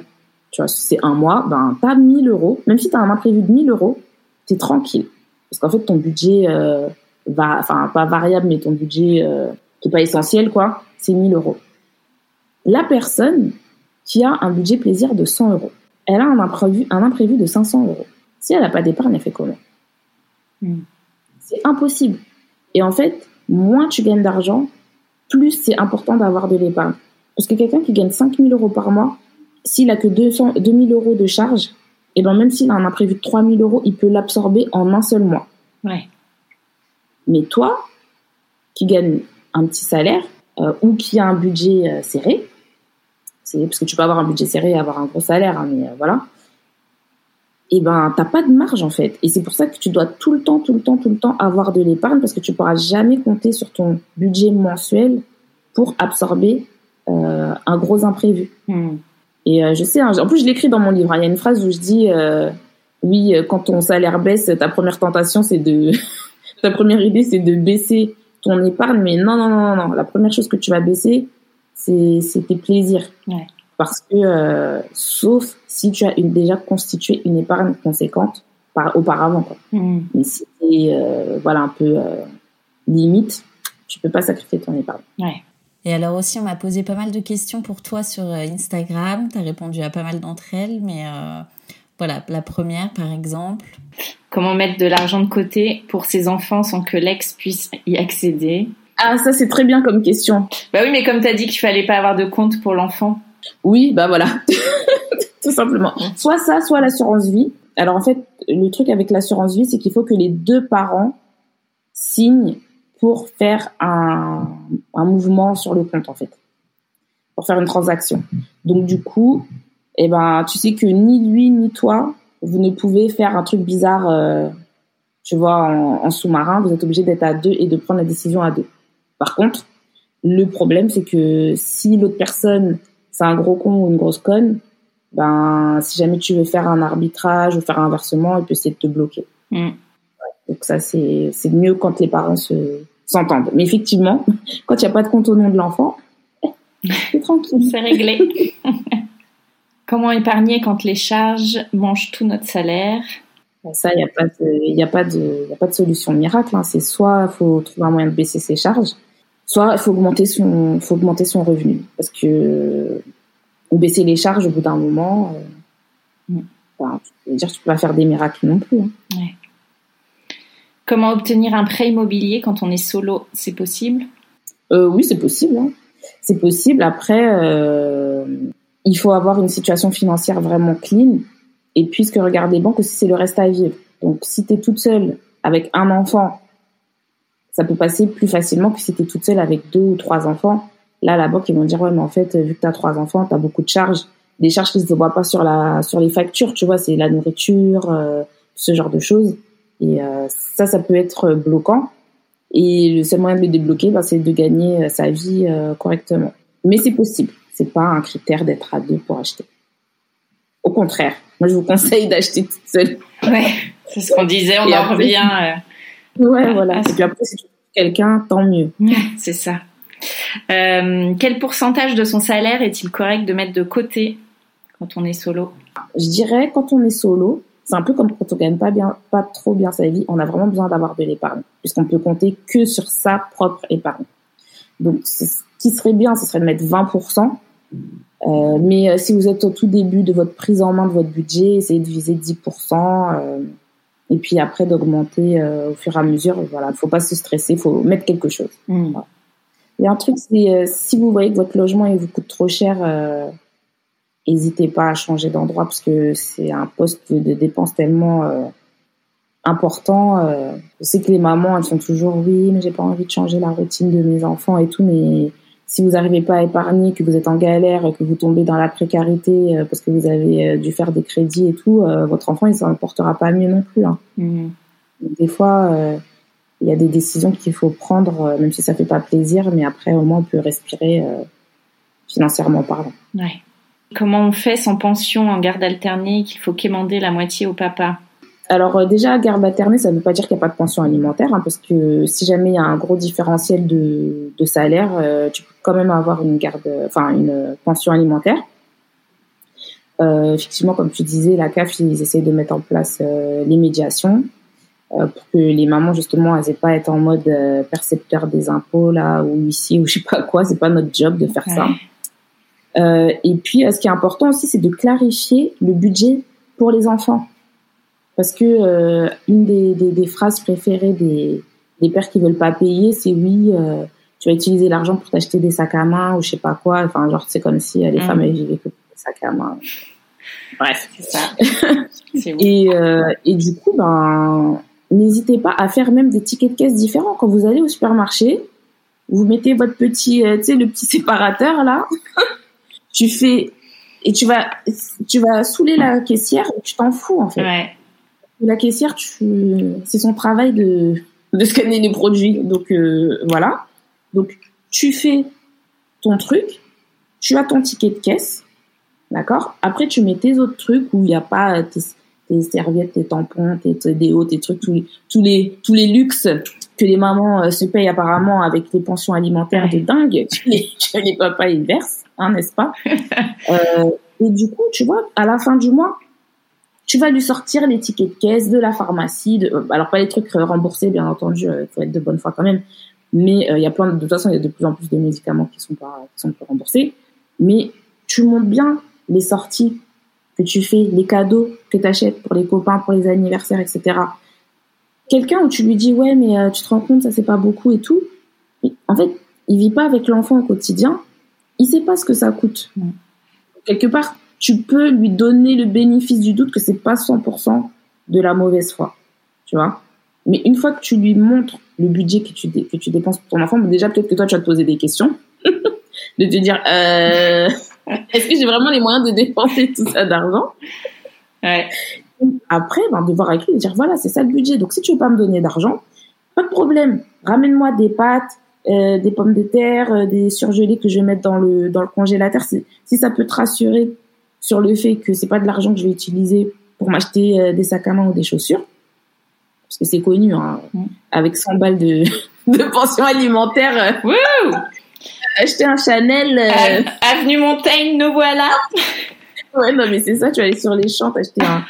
Tu vois, si c'est un mois, ben, t'as 1000 euros. Même si t'as un imprévu de 1000 euros, t'es tranquille. Parce qu'en fait, ton budget, euh, va, enfin, pas variable, mais ton budget, euh, qui est pas essentiel, quoi, c'est 1000 euros. La personne qui a un budget plaisir de 100 euros. Elle a un imprévu, un imprévu de 500 euros. Si elle n'a pas d'épargne, elle fait comment? Hmm. C'est impossible. Et en fait, moins tu gagnes d'argent, plus c'est important d'avoir de l'épargne. Parce que quelqu'un qui gagne 5000 euros par mois, s'il a que 200, 2000 euros de charge, et ben même s'il a un imprévu de 3000 euros, il peut l'absorber en un seul mois. Ouais. Mais toi, qui gagne un petit salaire euh, ou qui a un budget euh, serré, c'est parce que tu peux avoir un budget serré et avoir un gros salaire, hein, mais euh, voilà. Et ben t'as pas de marge en fait, et c'est pour ça que tu dois tout le temps, tout le temps, tout le temps avoir de l'épargne parce que tu pourras jamais compter sur ton budget mensuel pour absorber un gros imprévu. Hmm. Et je sais, hein, en plus je l'écris dans mon livre. Hein. Il y a une phrase où je dis oui, quand ton salaire baisse, ta première tentation c'est de *laughs* ta première idée, c'est de baisser ton épargne, mais non, non, non, non, La première chose que tu vas baisser, c'est tes plaisirs. Parce que, euh, sauf si tu as une, déjà constitué une épargne conséquente par, auparavant. Quoi. Mm. Mais si tu euh, voilà, un peu euh, limite, tu peux pas sacrifier ton épargne. Ouais. Et alors aussi, on m'a posé pas mal de questions pour toi sur Instagram. Tu as répondu à pas mal d'entre elles, mais voilà, la première, par exemple. Comment mettre de l'argent de côté pour ses enfants sans que l'ex puisse y accéder? Ah, ça c'est très bien comme question. Bah oui, mais comme tu as dit qu'il fallait pas avoir de compte pour l'enfant. Oui, bah voilà. *laughs* Tout simplement. Soit ça, soit l'assurance vie. Alors en fait, le truc avec l'assurance vie, c'est qu'il faut que les deux parents signent pour faire un, un mouvement sur le compte en fait. Pour faire une transaction. Donc du coup, eh ben, tu sais que ni lui ni toi, vous ne pouvez faire un truc bizarre, euh, tu vois, en, sous-marin. Vous êtes obligé d'être à deux et de prendre la décision à deux. Par contre, le problème, c'est que si l'autre personne, c'est un gros con ou une grosse conne, ben, si jamais tu veux faire un arbitrage ou faire un inversement, il peut essayer de te bloquer. Mm. donc ça, c'est mieux quand les parents s'entendent. Mais effectivement, *laughs* quand il n'y a pas de compte au nom de l'enfant, *laughs* c'est tranquille. C'est réglé. *laughs* Comment épargner quand les charges mangent tout notre salaire? Ça, il n'y a, pas de, a, pas de, a pas de solution miracle. Hein. C'est soit il faut trouver un moyen de baisser ses charges, soit il faut augmenter son, faut augmenter son revenu. Parce que ou baisser les charges au bout d'un moment, euh, mm. dire tu peux pas faire des miracles non plus. Hein. Comment obtenir un prêt immobilier quand on est solo C'est possible? Euh, Oui, c'est possible. Hein. C'est possible. Après, euh, il faut avoir une situation financière vraiment clean. Et puisque regarde les banques aussi, c'est le reste à vivre. Donc, si tu es toute seule avec un enfant, ça peut passer plus facilement que si tu es toute seule avec deux ou trois enfants. Là, la banque, ils vont dire, ouais, mais en fait, vu que tu as trois enfants, tu as beaucoup de charges. Des charges qui ne se voient pas sur, la, sur les factures, tu vois, c'est la nourriture, euh, ce genre de choses. Et euh, ça, ça peut être bloquant. Et le seul moyen de le débloquer, bah, c'est de gagner euh, sa vie correctement. Mais c'est possible c'est pas un critère d'être à deux pour acheter. Au contraire, moi je vous conseille d'acheter toute seule. Ouais, c'est ce qu'on disait, on en revient. Ouais, voilà. Et puis après, si tu trouves quelqu'un, tant mieux. c'est ça. Euh, quel pourcentage de son salaire est-il correct de mettre de côté quand on est solo? Je dirais quand on est solo, c'est un peu comme quand on gagne pas bien, pas trop bien sa vie, on a vraiment besoin d'avoir de l'épargne, puisqu'on peut compter que sur sa propre épargne. Donc, ce qui serait bien, ce serait de mettre 20%. Euh, mais euh, si vous êtes au tout début de votre prise en main de votre budget, essayez de viser 10%. Euh, et puis après d'augmenter au fur et à mesure. Voilà, il faut pas se stresser, il faut mettre quelque chose. Mmh. Il y a un truc, c'est si vous voyez que votre logement il vous coûte trop cher, n'hésitez pas à changer d'endroit parce que c'est un poste de dépense tellement important. je sais que les mamans, elles sont toujours oui, mais j'ai pas envie de changer la routine de mes enfants et tout, mais si vous n'arrivez pas à épargner, que vous êtes en galère, que vous tombez dans la précarité euh, parce que vous avez euh, dû faire des crédits et tout, euh, votre enfant il s'en portera pas mieux non plus. Hein. Mmh. Des fois, il y a des décisions qu'il faut prendre, même si ça fait pas plaisir, mais après au moins on peut respirer financièrement parlant. Ouais. Comment on fait sans pension en garde alternée qu'il faut quémander la moitié au papa? Alors euh, déjà, garde alternée, ça ne veut pas dire qu'il n'y a pas de pension alimentaire, hein, parce que si jamais il y a un gros différentiel de, de salaire, euh, tu peux quand même avoir une garde, enfin une pension alimentaire. Euh, effectivement, comme tu disais, la CAF, ils essayent de mettre en place les médiations pour que les mamans justement, elles n'aient pas à être en mode percepteur des impôts là ou ici ou je sais pas quoi. C'est pas notre job de faire ça. et puis, ce qui est important aussi, c'est de clarifier le budget pour les enfants. Parce que euh, une des, des, phrases préférées des, des pères qui veulent pas payer, c'est oui, euh, tu vas utiliser l'argent pour t'acheter des sacs à main ou je sais pas quoi. Enfin, genre, c'est comme si euh, les mm. femmes elles vivaient que pour des sacs à main. Bref. C'est ça. *laughs* et, euh, et du coup, ben, n'hésitez pas à faire même des tickets de caisse différents. Quand vous allez au supermarché, vous mettez votre petit, tu sais, le petit séparateur là. *laughs* tu fais et tu vas, tu vas saouler la caissière. Tu t'en fous en fait. Ouais. La caissière, tu, c'est son travail de de scanner les produits. Donc euh, voilà. Donc tu fais ton truc, tu as ton ticket de caisse, d'accord? Après tu mets tes autres trucs où il n'y a pas tes, tes, serviettes, tes tampons, tes, tes déos, tes trucs, tous les, tous les tous les luxes que les mamans euh, se payent apparemment avec les pensions alimentaires de dingue que les, *laughs* que les papas ils versent, hein, n'est-ce pas? *laughs* Euh, Et du coup, tu vois, à la fin du mois, tu vas lui sortir les tickets de caisse de la pharmacie, de, euh, alors pas les trucs remboursés, bien entendu, il faut être de bonne foi quand même, mais il y a plein de, de toute façon, il y a de plus en plus de médicaments qui sont pas, qui sont pas remboursés, mais tu montes bien les sorties que tu fais, les cadeaux que tu achètes pour les copains, pour les anniversaires, etc quelqu'un où tu lui dis ouais mais euh, tu te rends compte ça c'est pas beaucoup et tout en fait il vit pas avec l'enfant au quotidien il sait pas ce que ça coûte. Quelque part tu peux lui donner le bénéfice du doute que c'est pas 100% de la mauvaise foi tu vois mais une fois que tu lui montres le budget que tu que tu dépenses pour ton enfant déjà peut-être que toi tu vas te poser des questions *laughs* de te dire euh, *laughs* est-ce que j'ai vraiment les moyens de dépenser tout ça d'argent? Ouais. Après, ben, de voir avec lui et dire voilà, c'est ça le budget. Donc si tu veux pas me donner d'argent, pas de problème. Ramène-moi des pâtes, euh, des pommes de terre, euh, des surgelés que je vais mettre dans le dans le congélateur. Si ça peut te rassurer sur le fait que c'est pas de l'argent que je vais utiliser pour m'acheter euh, des sacs à main ou des chaussures, parce que c'est connu, hein, mm. avec 100 balles de, *laughs* de pension alimentaire. acheter un Chanel. Avenue Montaigne, nous voilà. Ouais, non, mais c'est ça, tu vas aller sur les champs, t'acheter un.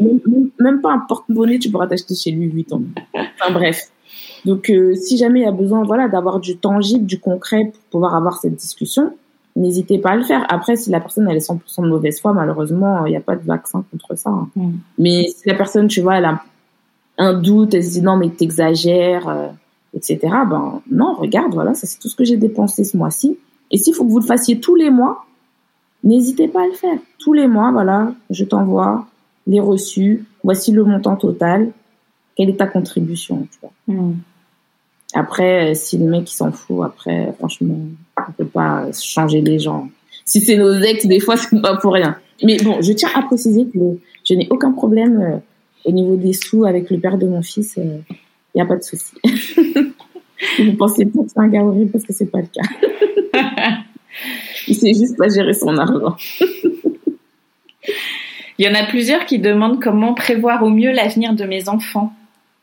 *laughs* même, pas un porte-bonnet, tu pourras t'acheter chez lui 8 ans. Enfin, bref. Donc, euh, si jamais il y a besoin, voilà, d'avoir du tangible, du concret pour pouvoir avoir cette discussion, n'hésitez pas à le faire. Après, si la personne, elle est 100% de mauvaise foi, malheureusement, il n'y a pas de vaccin contre ça. Hein. Mm. Mais si la personne, tu vois, elle a un doute, elle se dit non, mais t'exagères, euh, etc., ben, non, regarde, voilà, ça c'est tout ce que j'ai dépensé ce mois-ci. Et s'il faut que vous le fassiez tous les mois, n'hésitez pas à le faire. Tous les mois, voilà, je t'envoie les reçus, voici le montant total, quelle est ta contribution, tu vois. Hmm. Après, euh, si le mec il s'en fout, après, franchement, on peut pas changer les gens. Si c'est nos ex, des fois, *laughs* c'est pas pour rien. Mais bon, je tiens à préciser que je n'ai aucun problème euh, au niveau des sous avec le père de mon fils. Il euh, n'y a pas de souci. *laughs* Vous pensez pas que c'est un gars horrible parce que c'est pas le cas. *laughs* Il sait juste pas gérer son argent. Il y en a plusieurs qui demandent comment prévoir au mieux l'avenir de mes enfants,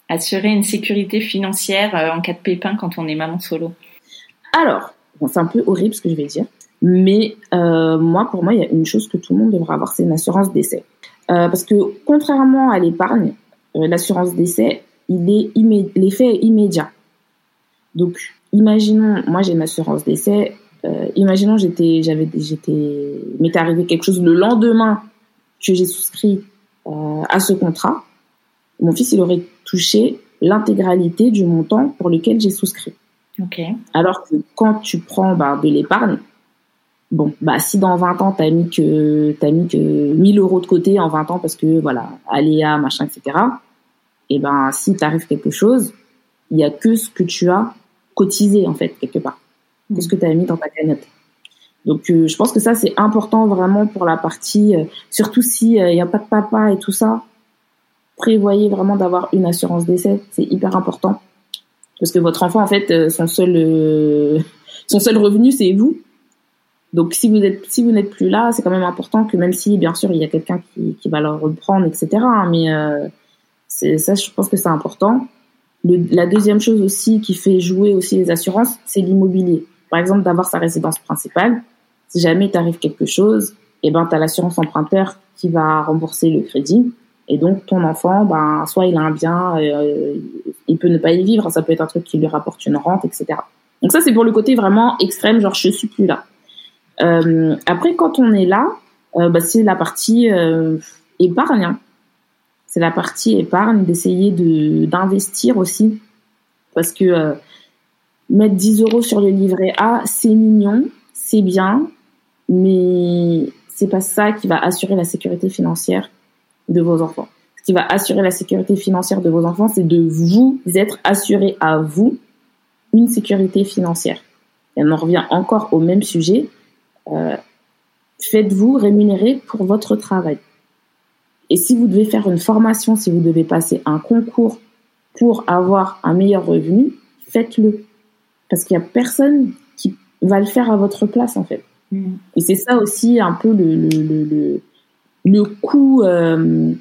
assurer une sécurité financière euh, en cas de pépin quand on est maman solo. Alors, c'est un peu horrible ce que je vais dire, mais euh, moi, pour moi, il y a une chose que tout le monde devrait avoir, c'est une assurance d'essai. Euh, parce que contrairement à l'épargne, l'assurance d'essai, il est l'effet est immédiat. Donc, imaginons, moi j'ai une assurance d'essai, euh, imaginons j'étais j'avais j'étais m'était arrivé quelque chose le lendemain que j'ai souscrit euh, à ce contrat mon fils il aurait touché l'intégralité du montant pour lequel j'ai souscrit alors que quand tu prends bah, de l'épargne bon bah si dans 20 ans t'as mis que t'as mis que 1000 euros de côté en 20 ans parce que voilà aléa machin etc et ben si t'arrive quelque chose il y a que ce que tu as cotisé en fait quelque part Qu'est-ce que tu as mis dans ta cagnotte. Donc euh, je pense que ça c'est important vraiment pour la partie, euh, surtout si il euh, n'y a pas de papa et tout ça. Prévoyez vraiment d'avoir une assurance d'essai, c'est hyper important parce que votre enfant en fait son seul son seul revenu c'est vous. Donc si vous êtes si vous n'êtes plus là, c'est quand même important que même si bien sûr il y a quelqu'un qui, qui va le reprendre etc. Hein, mais c'est ça je pense que c'est important. la deuxième chose aussi qui fait jouer aussi les assurances, c'est l'immobilier par exemple, d'avoir sa résidence principale. Si jamais t'arrive quelque chose, et eh ben, t'as l'assurance emprunteur qui va rembourser le crédit. Et donc, ton enfant, ben, soit il a un bien, euh, il peut ne pas y vivre, ça peut être un truc qui lui rapporte une rente, etc. Donc ça, c'est pour le côté vraiment extrême, genre je suis plus là. Euh, après, quand on est là, euh, bah, c'est la partie euh, épargne. Hein. C'est la partie épargne, d'essayer de d'investir aussi, parce que euh, mettre 10 euros sur le livret A, c'est mignon, c'est bien, mais c'est pas ça qui va assurer la sécurité financière de vos enfants. Ce qui va assurer la sécurité financière de vos enfants, c'est de vous être assuré à vous une sécurité financière. Et on en revient encore au même sujet. Euh, faites-vous rémunérer pour votre travail. Et si vous devez faire une formation, si vous devez passer un concours pour avoir un meilleur revenu, faites-le. Parce qu'il n'y a personne qui va le faire à votre place, en fait. Mm. Et c'est ça aussi un peu le, le, le, le coût euh,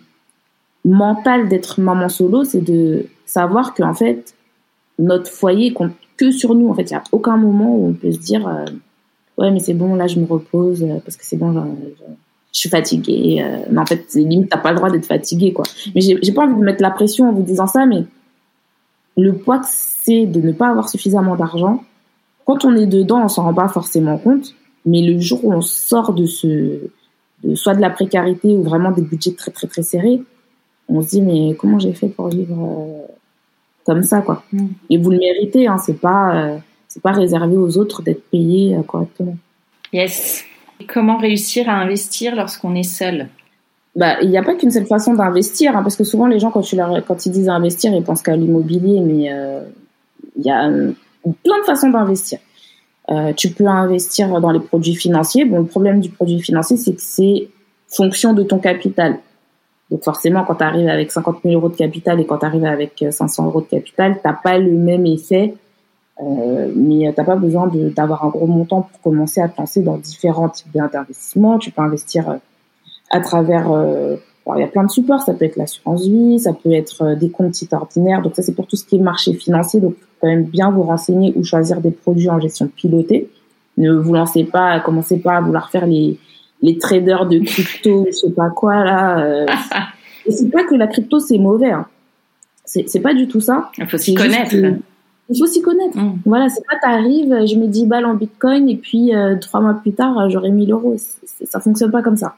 mental d'être maman solo, c'est de savoir qu'en fait, notre foyer compte que sur nous. En fait, il n'y a aucun moment où on peut se dire euh, Ouais, mais c'est bon, là, je me repose euh, parce que c'est bon, je, suis fatiguée. mais en fait, limite, t'as pas le droit d'être fatiguée, quoi. Mais j'ai pas envie de mettre la pression en vous disant ça, mais le poids que c'est de ne pas avoir suffisamment d'argent, quand on est dedans, on s'en rend pas forcément compte. Mais le jour où on sort de ce, soit de la précarité ou vraiment des budgets très très très serrés, on se dit mais comment j'ai fait pour vivre euh, comme ça quoi? Mm. Et vous le méritez, hein, c'est pas euh, c'est pas réservé aux autres d'être payés euh, correctement. Yes. comment réussir à investir lorsqu'on est seul? Bah, il n'y a pas qu'une seule façon d'investir, hein, parce que souvent les gens quand, tu leur, quand ils disent investir, ils pensent qu'à l'immobilier, mais il y a plein de façons d'investir. Euh, tu peux investir dans les produits financiers. Bon, le problème du produit financier, c'est que c'est fonction de ton capital. Donc forcément, quand tu arrives avec 50 000 euros de capital et quand tu arrives avec 500 euros de capital, t'as pas le même effet, euh, mais t'as pas besoin d'avoir un gros montant pour commencer à penser dans différents types d'investissements. Tu peux investir euh, à travers, euh, il y a plein de supports, ça peut être l'assurance vie, ça peut être euh, des comptes titres ordinaires. Donc ça, c'est pour tout ce qui est marché financier. Donc quand même bien vous renseigner ou choisir des produits en gestion pilotée. Ne vous lancez pas, commencez pas à vouloir faire les, les traders de crypto, je sais pas quoi là. Euh. *laughs* Et c'est pas que la crypto c'est mauvais. Hein. C'est pas du tout ça. Il faut s'y connaître. il faut s'y connaître. Mm. Voilà, c'est pas t'arrives, je mets 10 balles en bitcoin et puis euh, trois mois plus tard j'aurai 1000 euros. Ça fonctionne pas comme ça.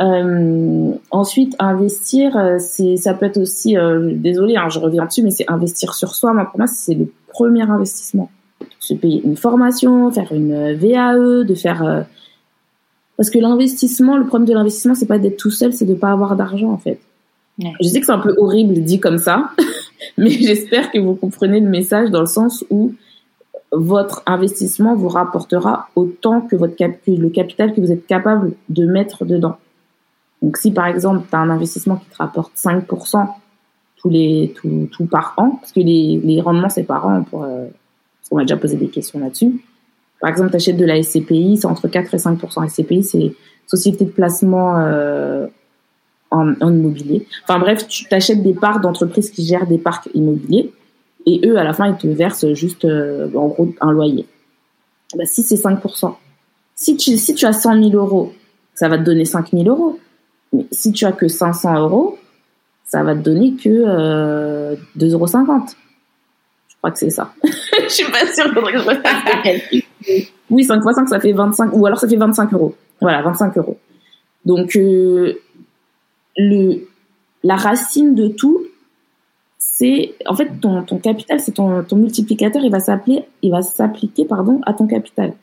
Euh, ensuite, investir, euh, c'est, ça peut être aussi, euh, désolé, hein, je reviens dessus, mais c'est investir sur soi. Moi, pour moi, c'est le premier investissement. Se payer une formation, faire une VAE, de faire. Euh, parce que l'investissement, le problème de l'investissement, c'est pas d'être tout seul, c'est de pas avoir d'argent en fait. Je sais que c'est un peu horrible dit comme ça, *laughs* mais j'espère que vous comprenez le message dans le sens où votre investissement vous rapportera autant que votre cap le capital que vous êtes capable de mettre dedans. Donc si par exemple tu as un investissement qui te rapporte 5% tous les tout, tout, par an, parce que les, les rendements c'est par an, pour, euh, qu'on m'a déjà posé des questions là-dessus. Par exemple, tu achètes de la SCPI, c'est entre 4 et 5%. SCPI, c'est Société de placement euh, en, en, immobilier. Enfin bref, tu t'achètes des parts d'entreprises qui gèrent des parcs immobiliers et eux, à la fin, ils te versent juste, euh, en gros, un loyer. Bah, si c'est 5%. Si tu, si tu as 100 000 euros, ça va te donner 5 000 euros. Mais si tu as que 500 euros, ça va te donner que euh, 2,50 euros. Je crois que c'est ça. *laughs* je suis pas sûre que je Oui, 5 fois 5, ça fait 25, ou alors ça fait 25 euros. Voilà, 25 euros. Donc, euh, le, la racine de tout, c'est, en fait, ton, capital, c'est ton, ton multiplicateur, il va s'appliquer, à ton capital.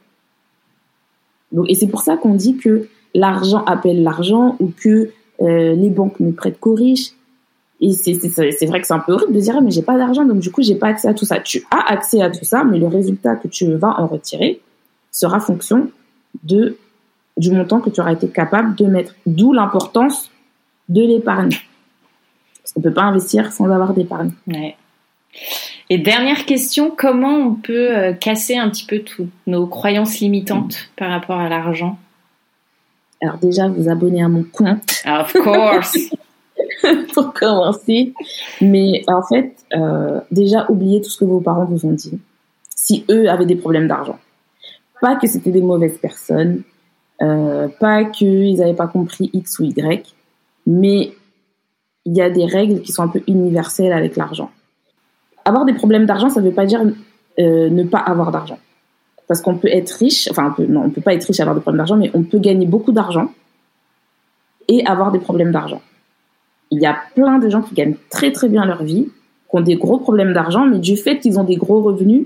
Donc, et c'est pour ça qu'on dit que l'argent appelle l'argent ou que euh, les banques ne prêtent qu'aux riches. Et c'est vrai que c'est un peu horrible de dire mais j'ai pas d'argent donc du coup j'ai pas accès à tout ça. Tu as accès à tout ça mais le résultat que tu vas en retirer sera fonction de du montant que tu auras été capable de mettre. D'où l'importance de l'épargne. Parce qu'on peut pas investir sans avoir d'épargne. Et dernière question, comment on peut euh, casser un petit peu toutes nos croyances limitantes par rapport à l'argent? Alors déjà, vous abonner à mon compte. Of course. *laughs* pour commencer. Mais en fait, euh, déjà, oubliez tout ce que vos parents vous ont dit. Si eux avaient des problèmes d'argent. Pas que c'était des mauvaises personnes, euh, pas qu'ils n'avaient pas compris X ou Y, mais il y a des règles qui sont un peu universelles avec l'argent. Avoir des problèmes d'argent, ça ne veut pas dire euh, ne pas avoir d'argent parce qu'on peut être riche, enfin on peut, non, on peut pas être riche et avoir des problèmes d'argent, mais on peut gagner beaucoup d'argent et avoir des problèmes d'argent. Il y a plein de gens qui gagnent très très bien leur vie, qui ont des gros problèmes d'argent, mais du fait qu'ils ont des gros revenus,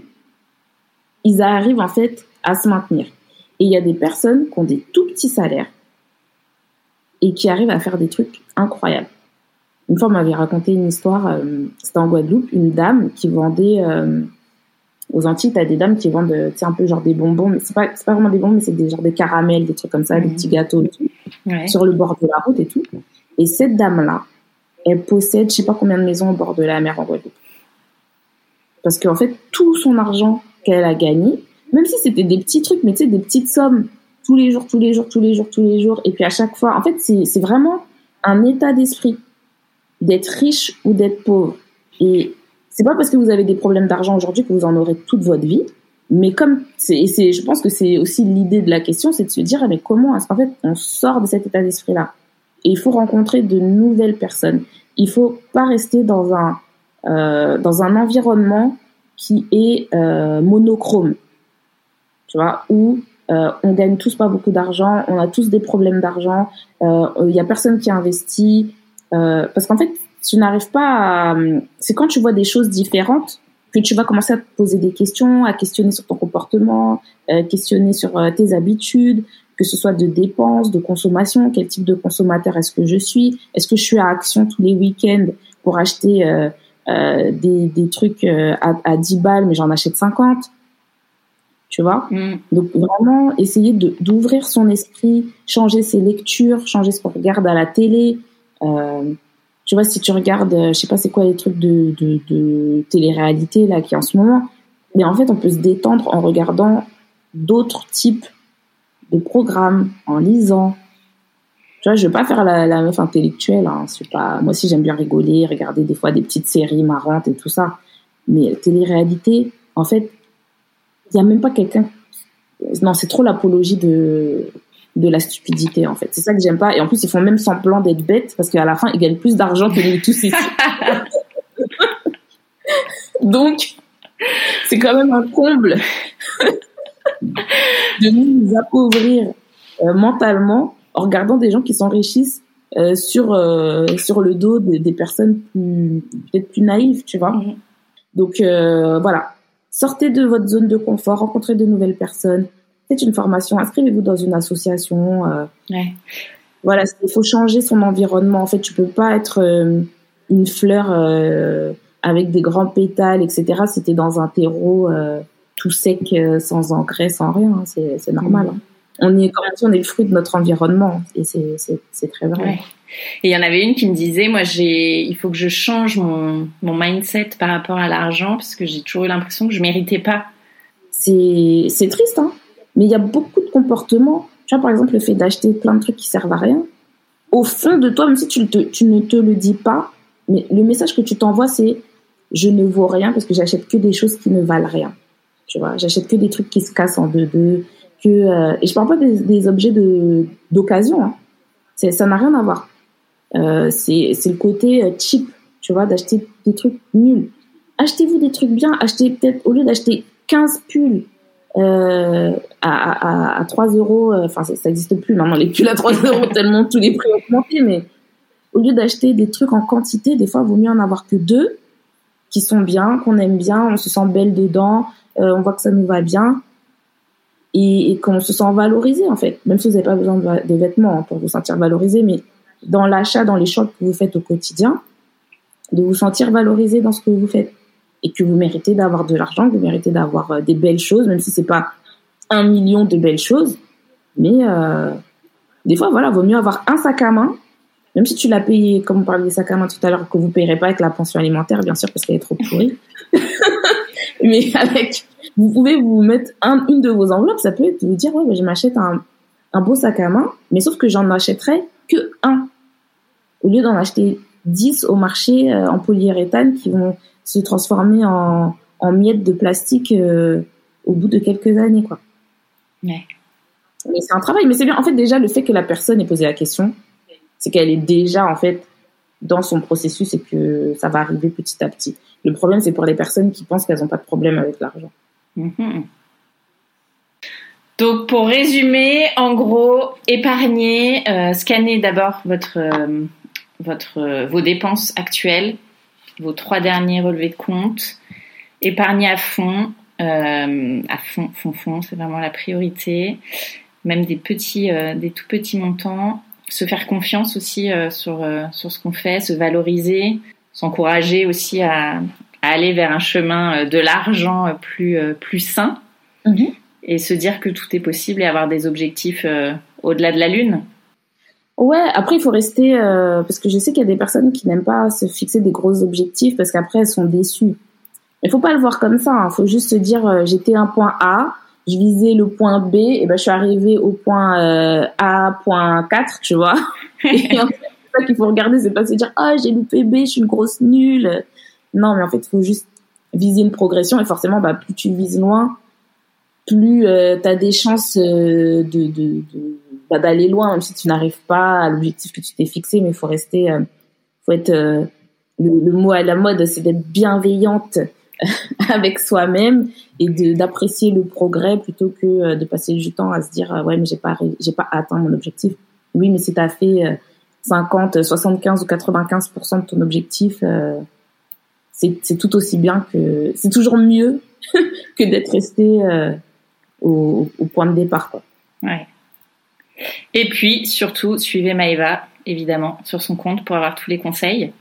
ils arrivent en fait à se maintenir. Et il y a des personnes qui ont des tout petits salaires, et qui arrivent à faire des trucs incroyables. Une fois, on m'avait raconté une histoire, euh, c'était en Guadeloupe, une dame qui vendait euh, aux Antilles, t'as des dames qui vendent, c'est un peu genre des bonbons, mais c'est pas, c'est pas vraiment des bonbons, mais c'est des genre des caramels, des trucs comme ça, des petits gâteaux et tout, sur le bord de la route et tout. Et cette dame-là, elle possède, je sais pas combien de maisons au bord de la mer en Guadeloupe. Parce qu'en fait, tout son argent qu'elle a gagné, même si c'était des petits trucs, mais tu sais, des petites sommes, tous les jours, tous les jours, tous les jours, tous les jours, et puis à chaque fois, en fait, c'est, c'est vraiment un état d'esprit d'être riche ou d'être pauvre. Et c'est pas parce que vous avez des problèmes d'argent aujourd'hui que vous en aurez toute votre vie. Mais comme c'est, c'est, je pense que c'est aussi l'idée de la question, c'est de se dire, ah, mais comment est-ce qu'en fait on sort de cet état d'esprit-là? Et il faut rencontrer de nouvelles personnes. Il faut pas rester dans un euh, dans un environnement qui est euh, monochrome, tu vois, où euh, on gagne tous pas beaucoup d'argent, on a tous des problèmes d'argent, euh, il y a personne qui investit, euh, parce qu'en fait, tu n'arrives pas à... C'est quand tu vois des choses différentes que tu vas commencer à te poser des questions, à questionner sur ton comportement, euh, questionner sur euh, tes habitudes, que ce soit de dépenses, de consommation, quel type de consommateur est-ce que je suis, est-ce que je suis à Action tous les week-ends pour acheter euh, euh des, des, trucs à, à 10 balles mais j'en achète 50 tu vois? Mm. donc vraiment essayer d'ouvrir son esprit changer ses lectures changer ce qu'on regarde à la télé euh, tu vois, si tu regardes, euh, je sais pas c'est quoi les trucs de, de, de télé-réalité là qui en ce moment, mais en fait on peut se détendre en regardant d'autres types de programmes, en lisant. Tu vois, je veux pas faire la, la meuf intellectuelle. Hein, pas, moi aussi j'aime bien rigoler, regarder des fois des petites séries marrantes et tout ça. Mais télé-réalité, en fait, il y a même pas quelqu'un. Non, c'est trop l'apologie de de la stupidité en fait. C'est ça que j'aime pas. Et en plus, ils font même semblant d'être bêtes parce qu'à la fin, ils gagnent plus d'argent que nous tous ici. *laughs* Donc, c'est quand même un comble de nous appauvrir euh, mentalement en regardant des gens qui s'enrichissent euh, sur euh, sur le dos des personnes peut-être plus naïves, tu vois. Mm-hmm. Donc voilà, sortez de votre zone de confort, rencontrez de nouvelles personnes, faites une formation, inscrivez-vous dans une association. Euh, voilà, il faut changer son environnement. En fait, tu peux pas être euh, une fleur euh, avec des grands pétales, etc. Si tu dans un terreau tout sec, sans engrais, sans rien, hein. c'est normal. Hein. On est, comme on est le fruit de notre environnement, et c'est très vrai. Et il y en avait une qui me disait, moi, j'ai, il faut que je change mon, mon mindset par rapport à l'argent, parce que j'ai toujours eu l'impression que je méritais pas. C'est triste, hein. Mais il y a beaucoup de comportements. Tu vois, par exemple, le fait d'acheter plein de trucs qui servent à rien. Au fond de toi, même si tu, ne te le dis pas, mais le message que tu t'envoies, c'est je ne vaux rien parce que j'achète que des choses qui ne valent rien. Tu vois, j'achète que des trucs qui se cassent en deux deux. Que, euh, et je parle pas des, objets de d'occasion. Hein. Ça n'a rien à voir. Euh, c'est le côté euh, cheap, tu vois, d'acheter des trucs nuls. Achetez-vous des trucs bien. Achetez peut-être, au lieu d'acheter 15 pulls euh, à, à, à 3 euros, euh, enfin ça n'existe plus maintenant les pulls à 3 *laughs* euros tellement tous les prix ont augmenté, mais au lieu d'acheter des trucs en quantité, des fois il vaut mieux en avoir que deux qui sont bien, qu'on aime bien, on se sent belle dedans, euh, on voit que ça nous va bien et, et qu'on se sent valorisé en fait, même si vous n'avez pas besoin de, vêtements pour vous sentir valorisé, mais dans l'achat, dans les choix que vous faites au quotidien, de vous sentir valorisé dans ce que vous faites et que vous méritez d'avoir de l'argent, que vous méritez d'avoir euh, des belles choses, même si c'est pas un million de belles choses. Mais euh, des fois, voilà, vaut mieux avoir un sac à main, même si tu l'as payé, comme on parlait des sacs à main tout à l'heure, que vous payerez pas avec la pension alimentaire, bien sûr, parce qu'elle est trop pourrie. *laughs* Mais avec, vous pouvez vous mettre un, une de vos enveloppes, ça peut être vous dire, ouais, je m'achète un, un beau sac à main, mais sauf que j'en achèterai que un. Au lieu d'en acheter 10 au marché euh, en polyuréthane qui vont se transformer en, en miettes de plastique euh, au bout de quelques années, quoi. Ouais. Mais c'est un travail, mais c'est bien. En fait, déjà, le fait que la personne ait posé la question, c'est qu'elle est déjà, en fait, dans son processus et que ça va arriver petit à petit. Le problème, c'est pour les personnes qui pensent qu'elles n'ont pas de problème avec l'argent. Mm-hmm. Donc, pour résumer, en gros, épargner, euh, scanner d'abord votre, euh, votre, vos dépenses actuelles, vos trois derniers relevés de compte, épargnez à fond, euh, à fond, fond, fond, c'est vraiment la priorité. Même des petits, euh, des tout petits montants. se faire confiance aussi sur, sur ce qu'on fait, se valoriser, s'encourager aussi à, aller vers un chemin de l'argent plus, plus sain mhm. et se dire que tout est possible et avoir des objectifs au-delà de la lune. Ouais, après il faut rester parce que je sais qu'il y a des personnes qui n'aiment pas se fixer des gros objectifs parce qu'après elles sont déçues. Il faut pas le voir comme ça. Il hein. faut juste se dire euh, j'étais un point A, je visais le point B, et ben je suis arrivée au point euh, A point 4, tu vois. *laughs* et en fait, c'est ça qu'il faut regarder, c'est pas se dire ah j'ai loupé B, je suis une grosse nulle. Non, mais en fait, il faut juste viser une progression et forcément, bah plus tu vises loin, plus euh, tu as des chances euh, de, de, de d'aller loin, même si tu n'arrives pas à l'objectif que tu t'es fixé, mais il faut rester, faut être le, le mot à la mode, c'est d'être bienveillante *laughs* avec soi-même et d'apprécier le progrès plutôt que euh, de passer du temps à se dire euh, ouais mais j'ai pas j'ai pas atteint mon objectif. Oui mais si tu as fait 50, euh, 75 ou 95% de ton objectif c'est tout aussi bien que c'est toujours mieux *laughs* que d'être resté au, au, point de départ quoi. Ouais. Et puis surtout suivez Maëva évidemment sur son compte pour avoir tous les conseils.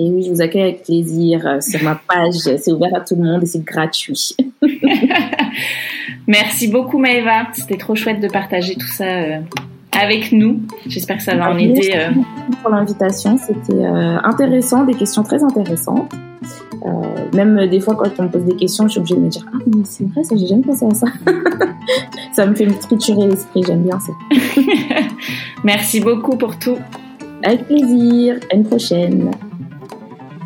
Et oui, je vous accueille avec plaisir euh, sur ma page. C'est ouvert à tout le monde et c'est gratuit. *laughs* Merci beaucoup Maëva. C'était trop chouette de partager tout ça euh, avec nous. J'espère que ça va en aider. Euh... pour l'invitation. C'était euh, intéressant, des questions très intéressantes. Même des fois quand on me pose des questions, je suis obligée de me dire ah mais c'est vrai ça j'ai jamais pensé à ça. *laughs* ça me fait me triturer l'esprit. J'aime bien ça. *laughs* Merci beaucoup pour tout. Avec plaisir. À une prochaine.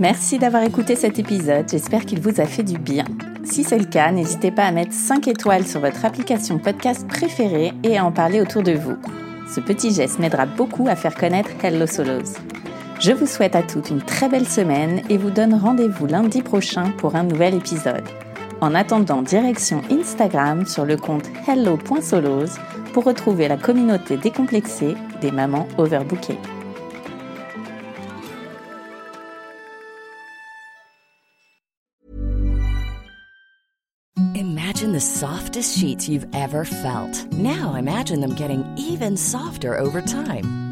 Merci d'avoir écouté cet épisode, j'espère qu'il vous a fait du bien. Si c'est le cas, n'hésitez pas à mettre 5 étoiles sur votre application podcast préférée et à en parler autour de vous. Ce petit geste m'aidera beaucoup à faire connaître Hello Solos. Je vous souhaite à toutes une très belle semaine et vous donne rendez-vous lundi prochain pour un nouvel épisode. En attendant, direction Instagram sur le compte hello.solos pour retrouver la communauté décomplexée des mamans overbookées. Imagine the softest sheets you've ever felt. Now imagine them getting even softer over time.